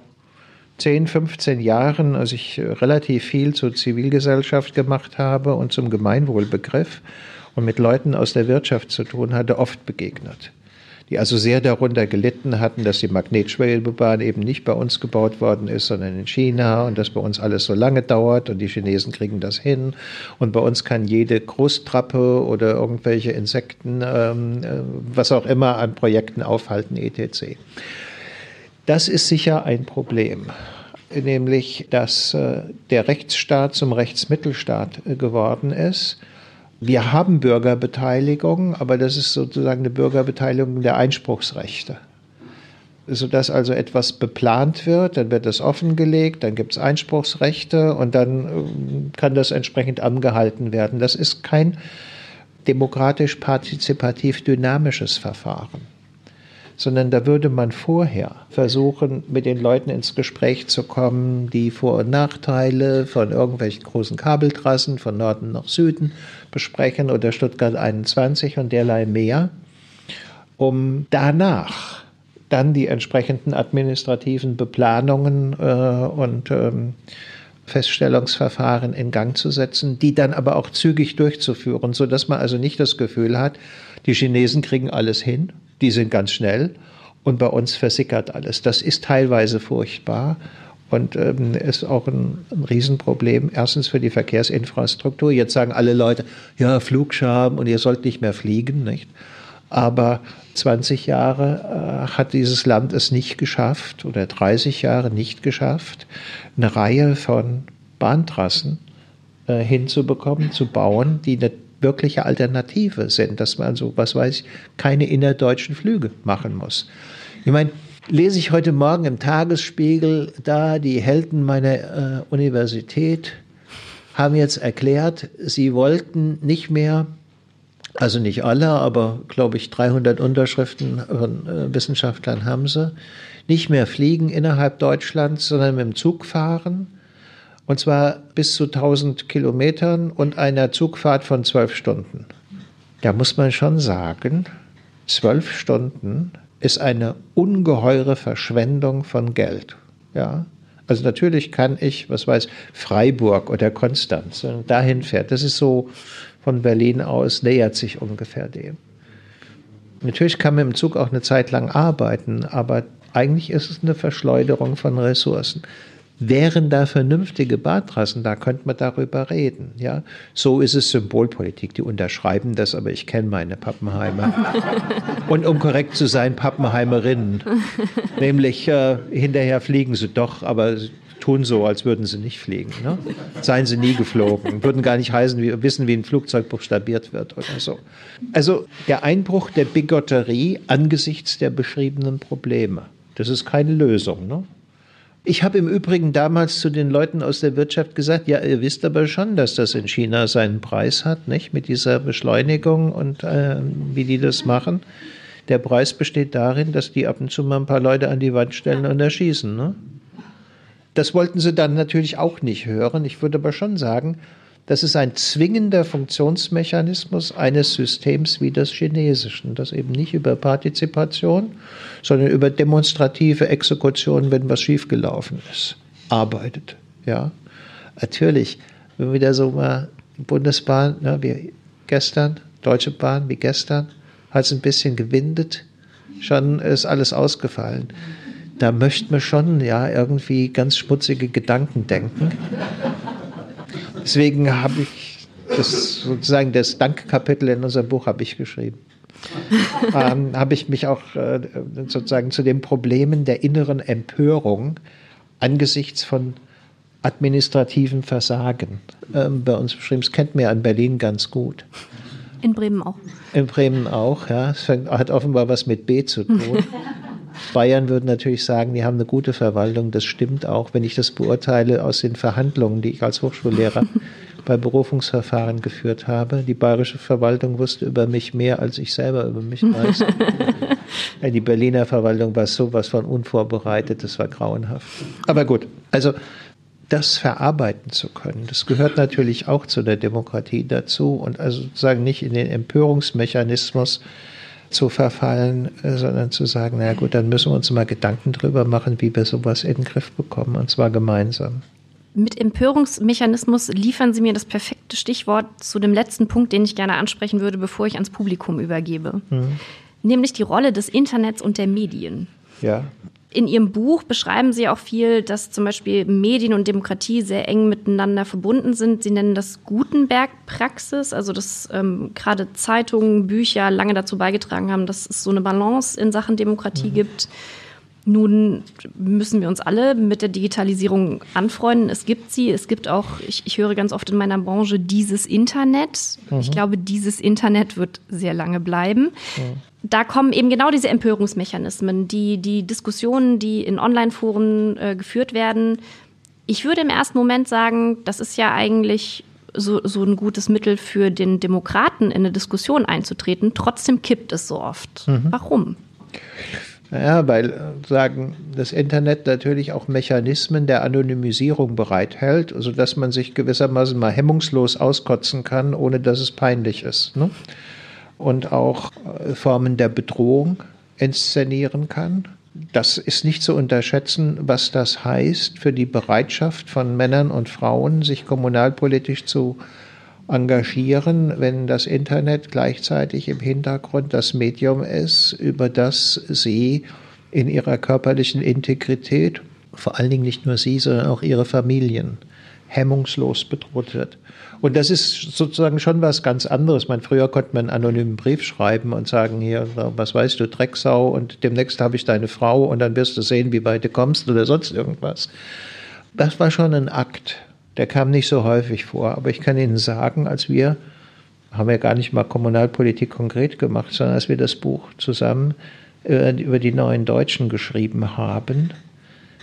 S3: 10, 15 Jahren, als ich relativ viel zur Zivilgesellschaft gemacht habe und zum Gemeinwohlbegriff und mit Leuten aus der Wirtschaft zu tun hatte, oft begegnet. Die also sehr darunter gelitten hatten, dass die Magnetschwebebahn eben nicht bei uns gebaut worden ist, sondern in China und dass bei uns alles so lange dauert und die Chinesen kriegen das hin. Und bei uns kann jede Großtrappe oder irgendwelche Insekten, ähm, äh, was auch immer an Projekten aufhalten, etc. Das ist sicher ein Problem, nämlich dass äh, der Rechtsstaat zum Rechtsmittelstaat äh, geworden ist. Wir haben Bürgerbeteiligung, aber das ist sozusagen eine Bürgerbeteiligung der Einspruchsrechte. Sodass also etwas beplant wird, dann wird es offengelegt, dann gibt es Einspruchsrechte und dann äh, kann das entsprechend angehalten werden. Das ist kein demokratisch partizipativ dynamisches Verfahren sondern da würde man vorher versuchen, mit den Leuten ins Gespräch zu kommen, die Vor- und Nachteile von irgendwelchen großen Kabeltrassen von Norden nach Süden besprechen oder Stuttgart 21 und derlei mehr, um danach dann die entsprechenden administrativen Beplanungen äh, und ähm, Feststellungsverfahren in Gang zu setzen, die dann aber auch zügig durchzuführen, sodass man also nicht das Gefühl hat, die Chinesen kriegen alles hin, die sind ganz schnell und bei uns versickert alles. Das ist teilweise furchtbar und ähm, ist auch ein, ein Riesenproblem. Erstens für die Verkehrsinfrastruktur. Jetzt sagen alle Leute, ja, Flugscham und ihr sollt nicht mehr fliegen, nicht? Aber 20 Jahre äh, hat dieses Land es nicht geschafft oder 30 Jahre nicht geschafft, eine Reihe von Bahntrassen äh, hinzubekommen, zu bauen, die eine wirkliche Alternative sind, dass man so, was weiß ich, keine innerdeutschen Flüge machen muss. Ich meine, lese ich heute Morgen im Tagesspiegel, da die Helden meiner äh, Universität haben jetzt erklärt, sie wollten nicht mehr, also nicht alle, aber glaube ich 300 Unterschriften von äh, Wissenschaftlern haben sie, nicht mehr fliegen innerhalb Deutschlands, sondern mit dem Zug fahren. Und zwar bis zu 1000 Kilometern und einer Zugfahrt von zwölf Stunden. Da muss man schon sagen, zwölf Stunden ist eine ungeheure Verschwendung von Geld. Ja, also natürlich kann ich, was weiß, Freiburg oder Konstanz dahin fährt. Das ist so von Berlin aus nähert sich ungefähr dem. Natürlich kann man im Zug auch eine Zeit lang arbeiten, aber eigentlich ist es eine Verschleuderung von Ressourcen. Wären da vernünftige Badtrassen, da könnte man darüber reden. Ja? So ist es Symbolpolitik. Die unterschreiben das, aber ich kenne meine Pappenheimer. Und um korrekt zu sein, Pappenheimerinnen. Nämlich äh, hinterher fliegen sie doch, aber tun so, als würden sie nicht fliegen. Ne? Seien sie nie geflogen, würden gar nicht heißen, wie, wissen, wie ein Flugzeug buchstabiert wird oder so. Also der Einbruch der Bigotterie angesichts der beschriebenen Probleme, das ist keine Lösung. Ne? Ich habe im Übrigen damals zu den Leuten aus der Wirtschaft gesagt, ja, ihr wisst aber schon, dass das in China seinen Preis hat, nicht? Mit dieser Beschleunigung und äh, wie die das machen. Der Preis besteht darin, dass die ab und zu mal ein paar Leute an die Wand stellen und erschießen. Ne? Das wollten sie dann natürlich auch nicht hören. Ich würde aber schon sagen, das ist ein zwingender Funktionsmechanismus eines Systems wie des chinesischen, das eben nicht über Partizipation, sondern über demonstrative Exekution, wenn was schiefgelaufen ist, arbeitet. Ja, natürlich, wenn wir wieder so mal Bundesbahn, ne, wie gestern, Deutsche Bahn wie gestern, hat es ein bisschen gewindet, schon ist alles ausgefallen. Da möchte man schon ja irgendwie ganz schmutzige Gedanken denken. Deswegen habe ich das sozusagen das Dankkapitel in unserem Buch habe ich geschrieben. ähm, habe ich mich auch äh, sozusagen zu den Problemen der inneren Empörung angesichts von administrativen Versagen ähm, bei uns beschrieben. Das kennt man ja in Berlin ganz gut.
S2: In Bremen auch.
S3: In Bremen auch, ja. Es hat offenbar was mit B zu tun. Bayern würden natürlich sagen, die haben eine gute Verwaltung. Das stimmt auch, wenn ich das beurteile aus den Verhandlungen, die ich als Hochschullehrer bei Berufungsverfahren geführt habe. Die bayerische Verwaltung wusste über mich mehr, als ich selber über mich weiß. die Berliner Verwaltung war sowas von unvorbereitet, das war grauenhaft. Aber gut, also das verarbeiten zu können, das gehört natürlich auch zu der Demokratie dazu und also sozusagen nicht in den Empörungsmechanismus zu verfallen, äh, sondern zu sagen, na gut, dann müssen wir uns mal Gedanken drüber machen, wie wir sowas in den Griff bekommen, und zwar gemeinsam.
S2: Mit Empörungsmechanismus liefern Sie mir das perfekte Stichwort zu dem letzten Punkt, den ich gerne ansprechen würde, bevor ich ans Publikum übergebe. Mhm. Nämlich die Rolle des Internets und der Medien.
S3: Ja
S2: in Ihrem Buch beschreiben Sie auch viel, dass zum Beispiel Medien und Demokratie sehr eng miteinander verbunden sind. Sie nennen das Gutenberg-Praxis, also dass ähm, gerade Zeitungen, Bücher lange dazu beigetragen haben, dass es so eine Balance in Sachen Demokratie mhm. gibt. Nun müssen wir uns alle mit der Digitalisierung anfreunden. Es gibt sie. Es gibt auch, ich, ich höre ganz oft in meiner Branche, dieses Internet. Mhm. Ich glaube, dieses Internet wird sehr lange bleiben. Mhm. Da kommen eben genau diese Empörungsmechanismen, die, die Diskussionen, die in Online-Foren äh, geführt werden. Ich würde im ersten Moment sagen, das ist ja eigentlich so, so ein gutes Mittel für den Demokraten, in eine Diskussion einzutreten. Trotzdem kippt es so oft. Mhm. Warum?
S3: Ja, weil äh, sagen das Internet natürlich auch Mechanismen der Anonymisierung bereithält, sodass man sich gewissermaßen mal hemmungslos auskotzen kann, ohne dass es peinlich ist. Ne? Und auch äh, Formen der Bedrohung inszenieren kann. Das ist nicht zu unterschätzen, was das heißt für die Bereitschaft von Männern und Frauen, sich kommunalpolitisch zu engagieren, wenn das Internet gleichzeitig im Hintergrund das Medium ist, über das sie in ihrer körperlichen Integrität, vor allen Dingen nicht nur sie, sondern auch ihre Familien, hemmungslos bedroht wird. Und das ist sozusagen schon was ganz anderes. Man, früher konnte man einen anonymen Brief schreiben und sagen, hier, was weißt du, Drecksau, und demnächst habe ich deine Frau und dann wirst du sehen, wie weit du kommst oder sonst irgendwas. Das war schon ein Akt. Der kam nicht so häufig vor. Aber ich kann Ihnen sagen, als wir, haben wir gar nicht mal Kommunalpolitik konkret gemacht, sondern als wir das Buch zusammen äh, über die neuen Deutschen geschrieben haben,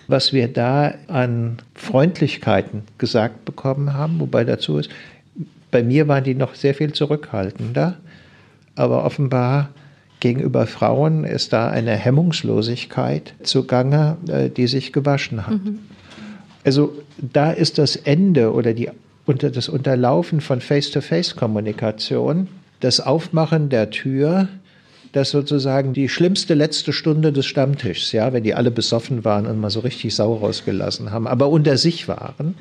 S3: was wir da an Freundlichkeiten gesagt bekommen haben, wobei dazu ist, bei mir waren die noch sehr viel zurückhaltender, aber offenbar gegenüber Frauen ist da eine Hemmungslosigkeit zugange, äh, die sich gewaschen hat. Mhm. Also da ist das Ende oder die, unter das Unterlaufen von Face-to-Face-Kommunikation, das Aufmachen der Tür, das sozusagen die schlimmste letzte Stunde des Stammtischs, ja, wenn die alle besoffen waren und mal so richtig sauer rausgelassen haben, aber unter sich waren,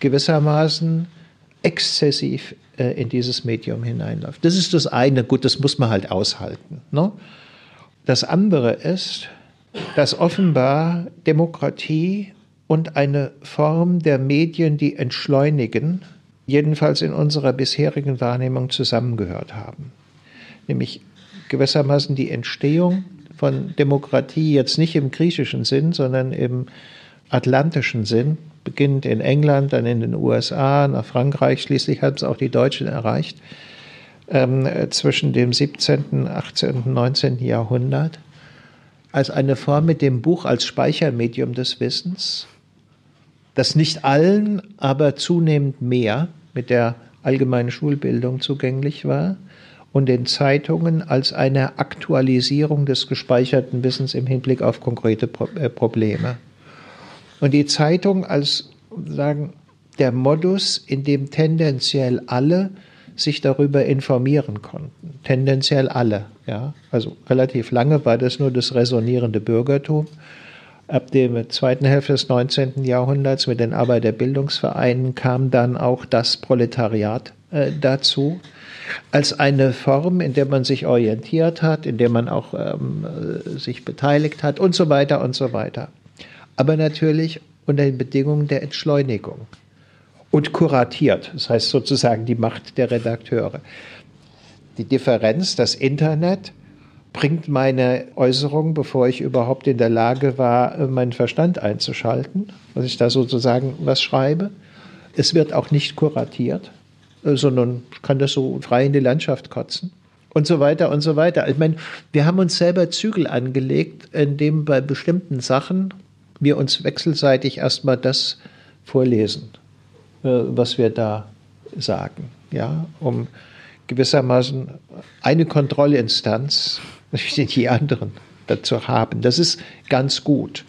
S3: gewissermaßen exzessiv äh, in dieses Medium hineinläuft. Das ist das eine, gut, das muss man halt aushalten. Ne? Das andere ist, dass offenbar Demokratie und eine Form der Medien, die entschleunigen, jedenfalls in unserer bisherigen Wahrnehmung zusammengehört haben. Nämlich gewissermaßen die Entstehung von Demokratie jetzt nicht im griechischen Sinn, sondern im atlantischen Sinn, beginnend in England, dann in den USA, nach Frankreich, schließlich hat es auch die Deutschen erreicht, ähm, zwischen dem 17., 18. und 19. Jahrhundert, als eine Form mit dem Buch als Speichermedium des Wissens, das nicht allen, aber zunehmend mehr mit der allgemeinen Schulbildung zugänglich war und den Zeitungen als eine Aktualisierung des gespeicherten Wissens im Hinblick auf konkrete äh, Probleme. Und die Zeitung als sagen, der Modus, in dem tendenziell alle sich darüber informieren konnten. Tendenziell alle, ja. Also relativ lange war das nur das resonierende Bürgertum. Ab der zweiten Hälfte des 19. Jahrhunderts mit den Arbeiterbildungsvereinen kam dann auch das Proletariat äh, dazu als eine Form, in der man sich orientiert hat, in der man auch ähm, äh, sich beteiligt hat und so weiter und so weiter. Aber natürlich unter den Bedingungen der Entschleunigung und kuratiert, das heißt sozusagen die Macht der Redakteure. Die Differenz, das Internet bringt meine Äußerung, bevor ich überhaupt in der Lage war, meinen Verstand einzuschalten, dass ich da sozusagen was schreibe. Es wird auch nicht kuratiert, sondern ich kann das so frei in die Landschaft kotzen und so weiter und so weiter. Ich meine, wir haben uns selber Zügel angelegt, indem bei bestimmten Sachen wir uns wechselseitig erstmal das vorlesen, äh, was wir da sagen, ja, um gewissermaßen eine Kontrollinstanz nicht die anderen dazu haben. Das ist ganz gut.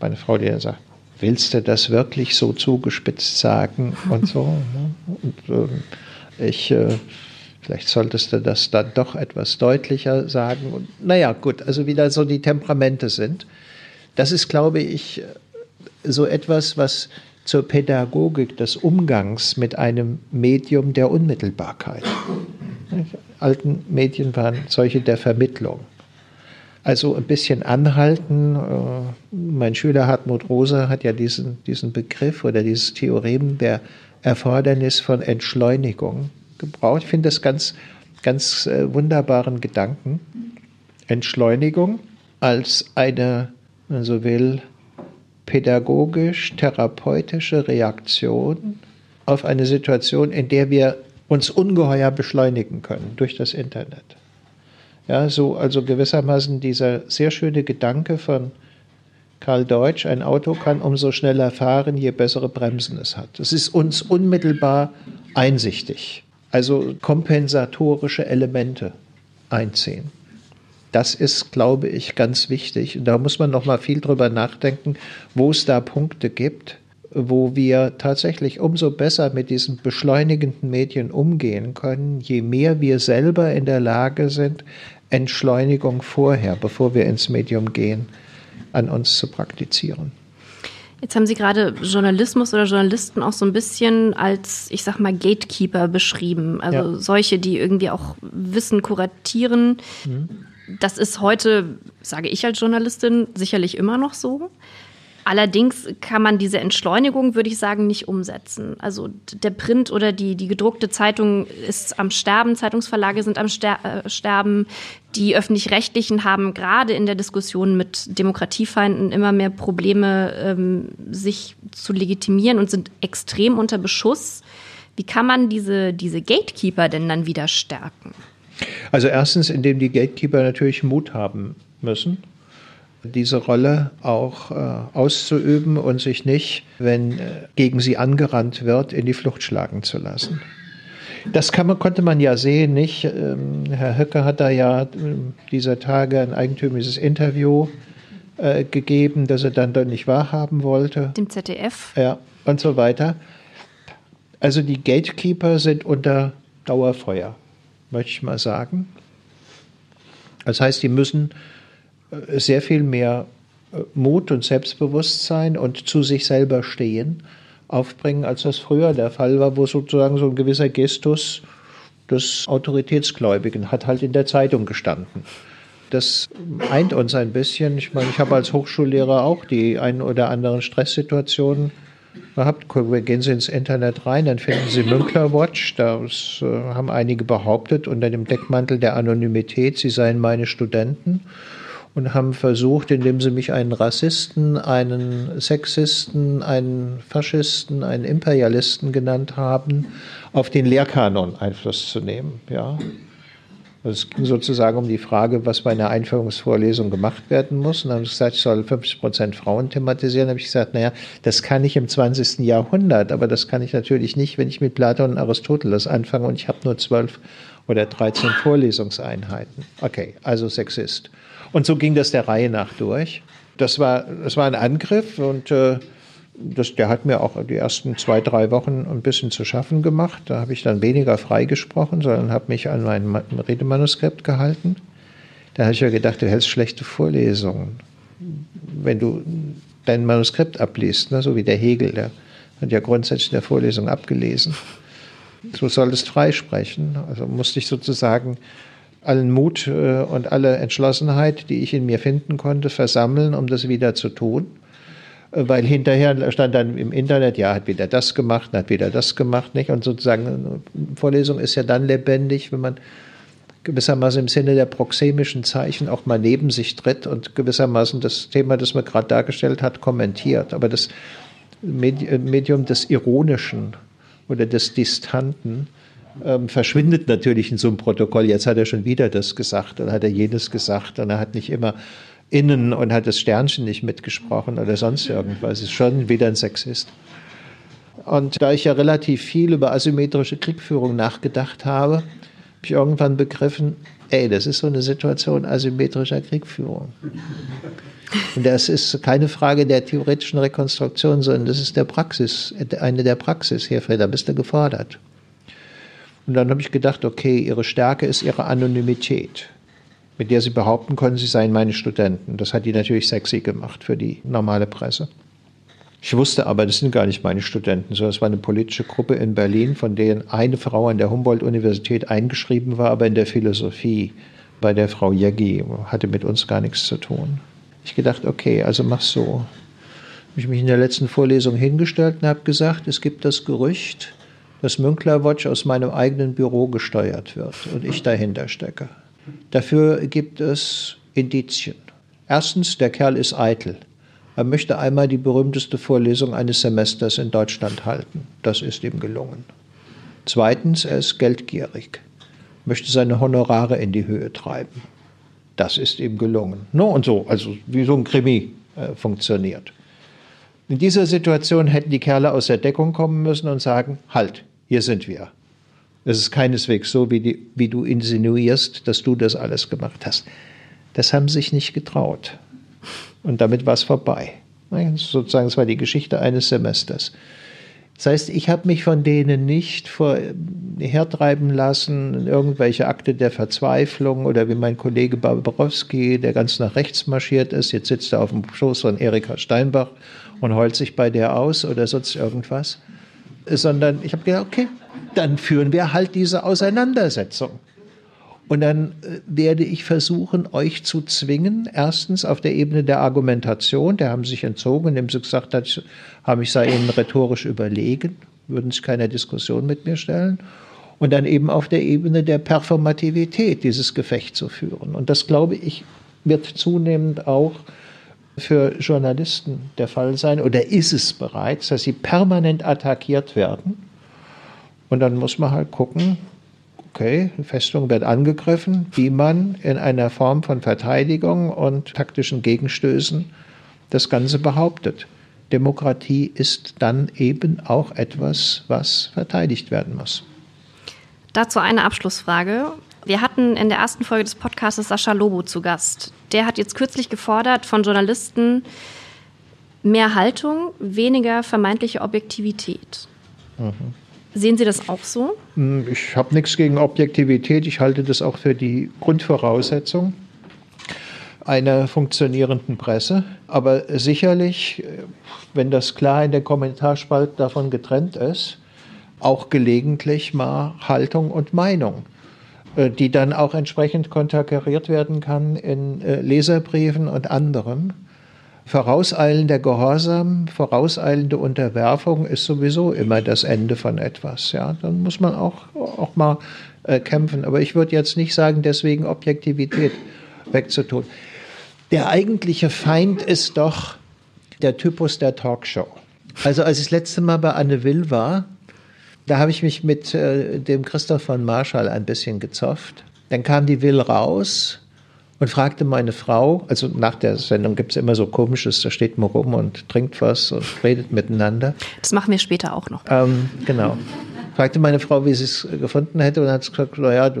S3: Meine Frau, die dann sagt, willst du das wirklich so zugespitzt sagen und so? Ne? Und, äh, ich, äh, vielleicht solltest du das dann doch etwas deutlicher sagen. Und, naja, gut, also wie da so die Temperamente sind. Das ist, glaube ich, so etwas, was zur Pädagogik des Umgangs mit einem Medium der Unmittelbarkeit. Alten Medien waren solche der Vermittlung. Also ein bisschen anhalten. Äh, mein Schüler Hartmut Rosa hat ja diesen, diesen Begriff oder dieses Theorem der Erfordernis von Entschleunigung gebraucht. Ich finde das ganz, ganz äh, wunderbaren Gedanken. Entschleunigung als eine, wenn man so will, pädagogisch-therapeutische Reaktion auf eine Situation, in der wir uns ungeheuer beschleunigen können durch das Internet. Ja, so also gewissermaßen dieser sehr schöne Gedanke von Karl Deutsch, ein Auto kann umso schneller fahren, je bessere Bremsen es hat. Das ist uns unmittelbar einsichtig. Also kompensatorische Elemente einziehen. Das ist, glaube ich, ganz wichtig. Und da muss man noch mal viel drüber nachdenken, wo es da Punkte gibt, wo wir tatsächlich umso besser mit diesen beschleunigenden Medien umgehen können, je mehr wir selber in der Lage sind, Entschleunigung vorher, bevor wir ins Medium gehen, an uns zu praktizieren.
S2: Jetzt haben Sie gerade Journalismus oder Journalisten auch so ein bisschen als, ich sag mal, Gatekeeper beschrieben. Also ja. solche, die irgendwie auch Wissen kuratieren. Mhm. Das ist heute, sage ich als Journalistin, sicherlich immer noch so. Allerdings kann man diese Entschleunigung, würde ich sagen, nicht umsetzen. Also der Print oder die, die gedruckte Zeitung ist am Sterben, Zeitungsverlage sind am Ster äh, Sterben. Die öffentlich-rechtlichen haben gerade in der Diskussion mit Demokratiefeinden immer mehr Probleme, ähm, sich zu legitimieren und sind extrem unter Beschuss. Wie kann man diese, diese Gatekeeper denn dann wieder stärken?
S3: Also erstens, indem die Gatekeeper natürlich Mut haben müssen, diese Rolle auch äh, auszuüben und sich nicht, wenn äh, gegen sie angerannt wird, in die Flucht schlagen zu lassen. Das man, konnte man ja sehen, nicht? Ähm, Herr Höcke hat da ja äh, dieser Tage ein eigentümliches Interview äh, gegeben, das er dann doch nicht wahrhaben wollte.
S2: Dem ZDF.
S3: Ja, und so weiter. Also die Gatekeeper sind unter Dauerfeuer, möchte ich mal sagen. Das heißt, die müssen sehr viel mehr äh, Mut und Selbstbewusstsein und zu sich selber stehen aufbringen, als das früher der Fall war, wo sozusagen so ein gewisser Gestus des Autoritätsgläubigen hat halt in der Zeitung gestanden. Das eint uns ein bisschen. Ich meine, ich habe als Hochschullehrer auch die ein oder anderen Stresssituationen gehabt. Gehen Sie ins Internet rein, dann finden Sie Münkler Watch. Das äh, haben einige behauptet unter dem Deckmantel der Anonymität, sie seien meine Studenten und haben versucht, indem sie mich einen Rassisten, einen Sexisten, einen Faschisten, einen Imperialisten genannt haben, auf den Lehrkanon Einfluss zu nehmen. Ja. Es ging sozusagen um die Frage, was bei einer Einführungsvorlesung gemacht werden muss. Und dann haben sie gesagt, ich soll 50 Prozent Frauen thematisieren. Da habe ich gesagt, naja, das kann ich im 20. Jahrhundert, aber das kann ich natürlich nicht, wenn ich mit Platon und Aristoteles anfange und ich habe nur zwölf oder 13 Vorlesungseinheiten. Okay, also Sexist. Und so ging das der Reihe nach durch. Das war, das war ein Angriff und äh, das, der hat mir auch die ersten zwei, drei Wochen ein bisschen zu schaffen gemacht. Da habe ich dann weniger freigesprochen, sondern habe mich an mein Redemanuskript gehalten. Da habe ich ja gedacht, du hältst schlechte Vorlesungen. Wenn du dein Manuskript abliest, ne, so wie der Hegel, der hat ja grundsätzlich in der Vorlesung abgelesen. Du solltest freisprechen. Also musste ich sozusagen allen Mut äh, und alle Entschlossenheit, die ich in mir finden konnte, versammeln, um das wieder zu tun. Äh, weil hinterher stand dann im Internet, ja, hat wieder das gemacht, hat wieder das gemacht, nicht? Und sozusagen, eine Vorlesung ist ja dann lebendig, wenn man gewissermaßen im Sinne der proxemischen Zeichen auch mal neben sich tritt und gewissermaßen das Thema, das man gerade dargestellt hat, kommentiert. Aber das Medium des Ironischen oder des Distanten ähm, verschwindet natürlich in so einem Protokoll. Jetzt hat er schon wieder das gesagt, dann hat er jenes gesagt er hat nicht immer innen und hat das Sternchen nicht mitgesprochen oder sonst irgendwas. Ist schon wieder ein Sexist. Und da ich ja relativ viel über asymmetrische Kriegführung nachgedacht habe, habe ich irgendwann begriffen, ey, das ist so eine Situation asymmetrischer Kriegführung. Und das ist keine Frage der theoretischen Rekonstruktion, sondern das ist der Praxis, eine der Praxis. Herr Freda, bist du gefordert. Und dann habe ich gedacht, okay, ihre Stärke ist ihre Anonymität mit der sie behaupten konnten, sie seien meine Studenten. Das hat die natürlich sexy gemacht für die normale Presse. Ich wusste aber, das sind gar nicht meine Studenten, sondern es war eine politische Gruppe in Berlin, von denen eine Frau an der Humboldt-Universität eingeschrieben war, aber in der Philosophie bei der Frau Jeggi hatte mit uns gar nichts zu tun. Ich gedacht, okay, also mach's so. Habe ich mich in der letzten Vorlesung hingestellt und habe gesagt, es gibt das Gerücht, dass Münkler Watch aus meinem eigenen Büro gesteuert wird und ich dahinter stecke. Dafür gibt es Indizien. Erstens, der Kerl ist eitel. Er möchte einmal die berühmteste Vorlesung eines Semesters in Deutschland halten. Das ist ihm gelungen. Zweitens, er ist geldgierig, möchte seine Honorare in die Höhe treiben. Das ist ihm gelungen. No, und so, also wie so ein Krimi äh, funktioniert. In dieser Situation hätten die Kerle aus der Deckung kommen müssen und sagen, halt, hier sind wir. Es ist keineswegs so, wie, die, wie du insinuierst, dass du das alles gemacht hast. Das haben sich nicht getraut. Und damit war es vorbei. Sozusagen, es war die Geschichte eines Semesters. Das heißt, ich habe mich von denen nicht vor, hertreiben lassen irgendwelche Akte der Verzweiflung oder wie mein Kollege Babrowski, der ganz nach rechts marschiert ist, jetzt sitzt er auf dem Schoß von Erika Steinbach und heult sich bei der aus oder sonst irgendwas, sondern ich habe gedacht, okay, dann führen wir halt diese Auseinandersetzung. Und dann äh, werde ich versuchen, euch zu zwingen, erstens auf der Ebene der Argumentation, der haben sich entzogen, indem sie gesagt hat, haben ich sei ihnen rhetorisch überlegen, würden sich keiner Diskussion mit mir stellen. Und dann eben auf der Ebene der Performativität dieses Gefecht zu führen. Und das, glaube ich, wird zunehmend auch für Journalisten der Fall sein oder ist es bereits, dass sie permanent attackiert werden und dann muss man halt gucken, okay, die Festung wird angegriffen, wie man in einer Form von Verteidigung und taktischen Gegenstößen das Ganze behauptet. Demokratie ist dann eben auch etwas, was verteidigt werden muss.
S2: Dazu eine Abschlussfrage. Wir hatten in der ersten Folge des Podcasts Sascha Lobo zu Gast. Der hat jetzt kürzlich gefordert von Journalisten mehr Haltung, weniger vermeintliche Objektivität. Mhm. Sehen Sie das auch so?
S3: Hm, ich habe nichts gegen Objektivität. Ich halte das auch für die Grundvoraussetzung einer funktionierenden Presse. Aber sicherlich, wenn das klar in der Kommentarspalte davon getrennt ist, auch gelegentlich mal Haltung und Meinung, äh, die dann auch entsprechend konterkariert werden kann in äh, Leserbriefen und anderem. Vorauseilender Gehorsam, vorauseilende Unterwerfung ist sowieso immer das Ende von etwas. Ja, dann muss man auch, auch mal äh, kämpfen. Aber ich würde jetzt nicht sagen, deswegen Objektivität wegzutun. Der eigentliche Feind ist doch der Typus der Talkshow. Also als ich das letzte Mal bei Anne Will war, da habe ich mich mit äh, dem Christoph von Marschall ein bisschen gezofft. Dann kam die Will raus und fragte meine Frau, also nach der Sendung gibt es immer so komisches, da steht man rum und trinkt was und redet miteinander.
S2: Das machen wir später auch noch.
S3: Ähm, genau. Fragte meine Frau, wie sie es gefunden hätte und hat gesagt, naja,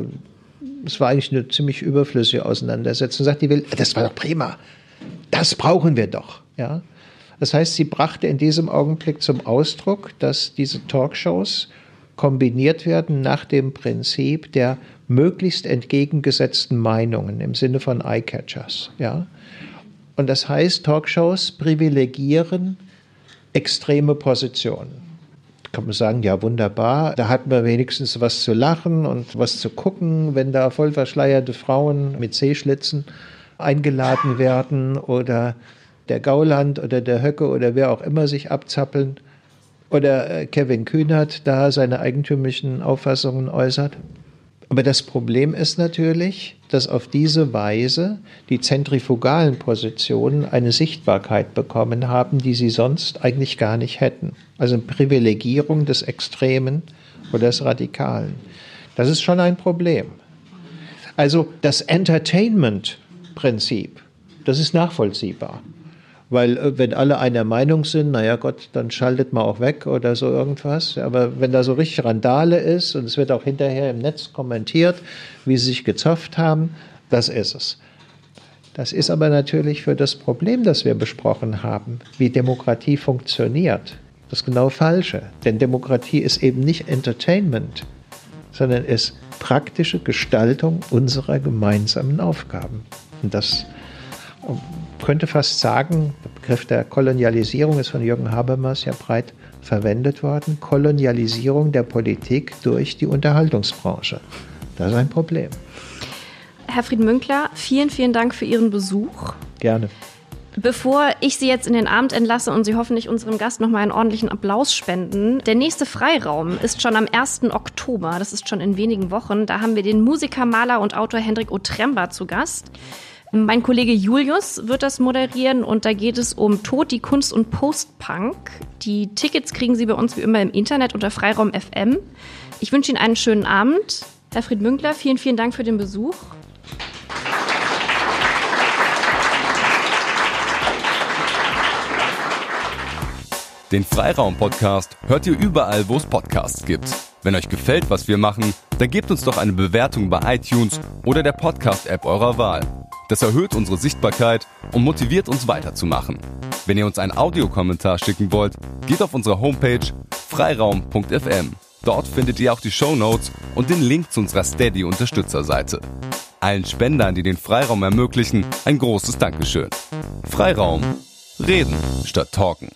S3: es war eigentlich eine ziemlich überflüssige Auseinandersetzung. Sagt die Will, das war doch prima. Das brauchen wir doch. Ja. Das heißt, sie brachte in diesem Augenblick zum Ausdruck, dass diese Talkshows kombiniert werden nach dem Prinzip der möglichst entgegengesetzten Meinungen im Sinne von Eyecatchers. Ja? Und das heißt, Talkshows privilegieren extreme Positionen. Da kann man sagen, ja wunderbar, da hat man wenigstens was zu lachen und was zu gucken, wenn da voll verschleierte Frauen mit Seeschlitzen eingeladen werden oder der Gauland oder der Höcke oder wer auch immer sich abzappeln oder äh, Kevin Kühnert da seine eigentümlichen Auffassungen äußert. Aber das Problem ist natürlich, dass auf diese Weise die zentrifugalen Positionen eine Sichtbarkeit bekommen haben, die sie sonst eigentlich gar nicht hätten. Also eine Privilegierung des Extremen oder des Radikalen. Das ist schon ein Problem. Also das Entertainment-Prinzip, das ist nachvollziehbar. Weil äh, wenn alle einer Meinung sind, naja Gott, dann schaltet man auch weg oder so irgendwas. Aber wenn da so richtig Randale ist und es wird auch hinterher im Netz kommentiert, wie sie sich gezopft haben, das ist es. Das ist aber natürlich für das Problem, das wir besprochen haben, wie Demokratie funktioniert, das genau Falsche. Denn Demokratie ist eben nicht Entertainment, sondern ist praktische Gestaltung unserer gemeinsamen Aufgaben. Und das könnte fast sagen, der Begriff der Kolonialisierung ist von Jürgen Habermas ja breit verwendet worden. Kolonialisierung der Politik durch die Unterhaltungsbranche. Das ist ein Problem.
S2: Herr Frieden-Münkler, vielen, vielen Dank für Ihren Besuch.
S3: Gerne.
S2: Bevor ich Sie jetzt in den Abend entlasse und Sie hoffentlich unserem Gast nochmal einen ordentlichen Applaus spenden, der nächste Freiraum ist schon am 1. Oktober, das ist schon in wenigen Wochen. Da haben wir den Musiker, Maler und Autor Hendrik Otremba zu Gast. Mein Kollege Julius wird das moderieren und da geht es um Tod, die Kunst und Post-Punk. Die Tickets kriegen Sie bei uns wie immer im Internet unter Freiraum FM. Ich wünsche Ihnen einen schönen Abend. Herr Fried Münkler, vielen, vielen Dank für den Besuch.
S1: Den Freiraum-Podcast hört ihr überall, wo es Podcasts gibt. Wenn euch gefällt, was wir machen, dann gebt uns doch eine Bewertung bei iTunes oder der Podcast-App eurer Wahl. Das erhöht unsere Sichtbarkeit und motiviert uns weiterzumachen. Wenn ihr uns einen Audiokommentar schicken wollt, geht auf unsere Homepage freiraum.fm. Dort findet ihr auch die Show Notes und den Link zu unserer Steady-Unterstützerseite. Allen Spendern, die den Freiraum ermöglichen, ein großes Dankeschön. Freiraum. Reden statt Talken.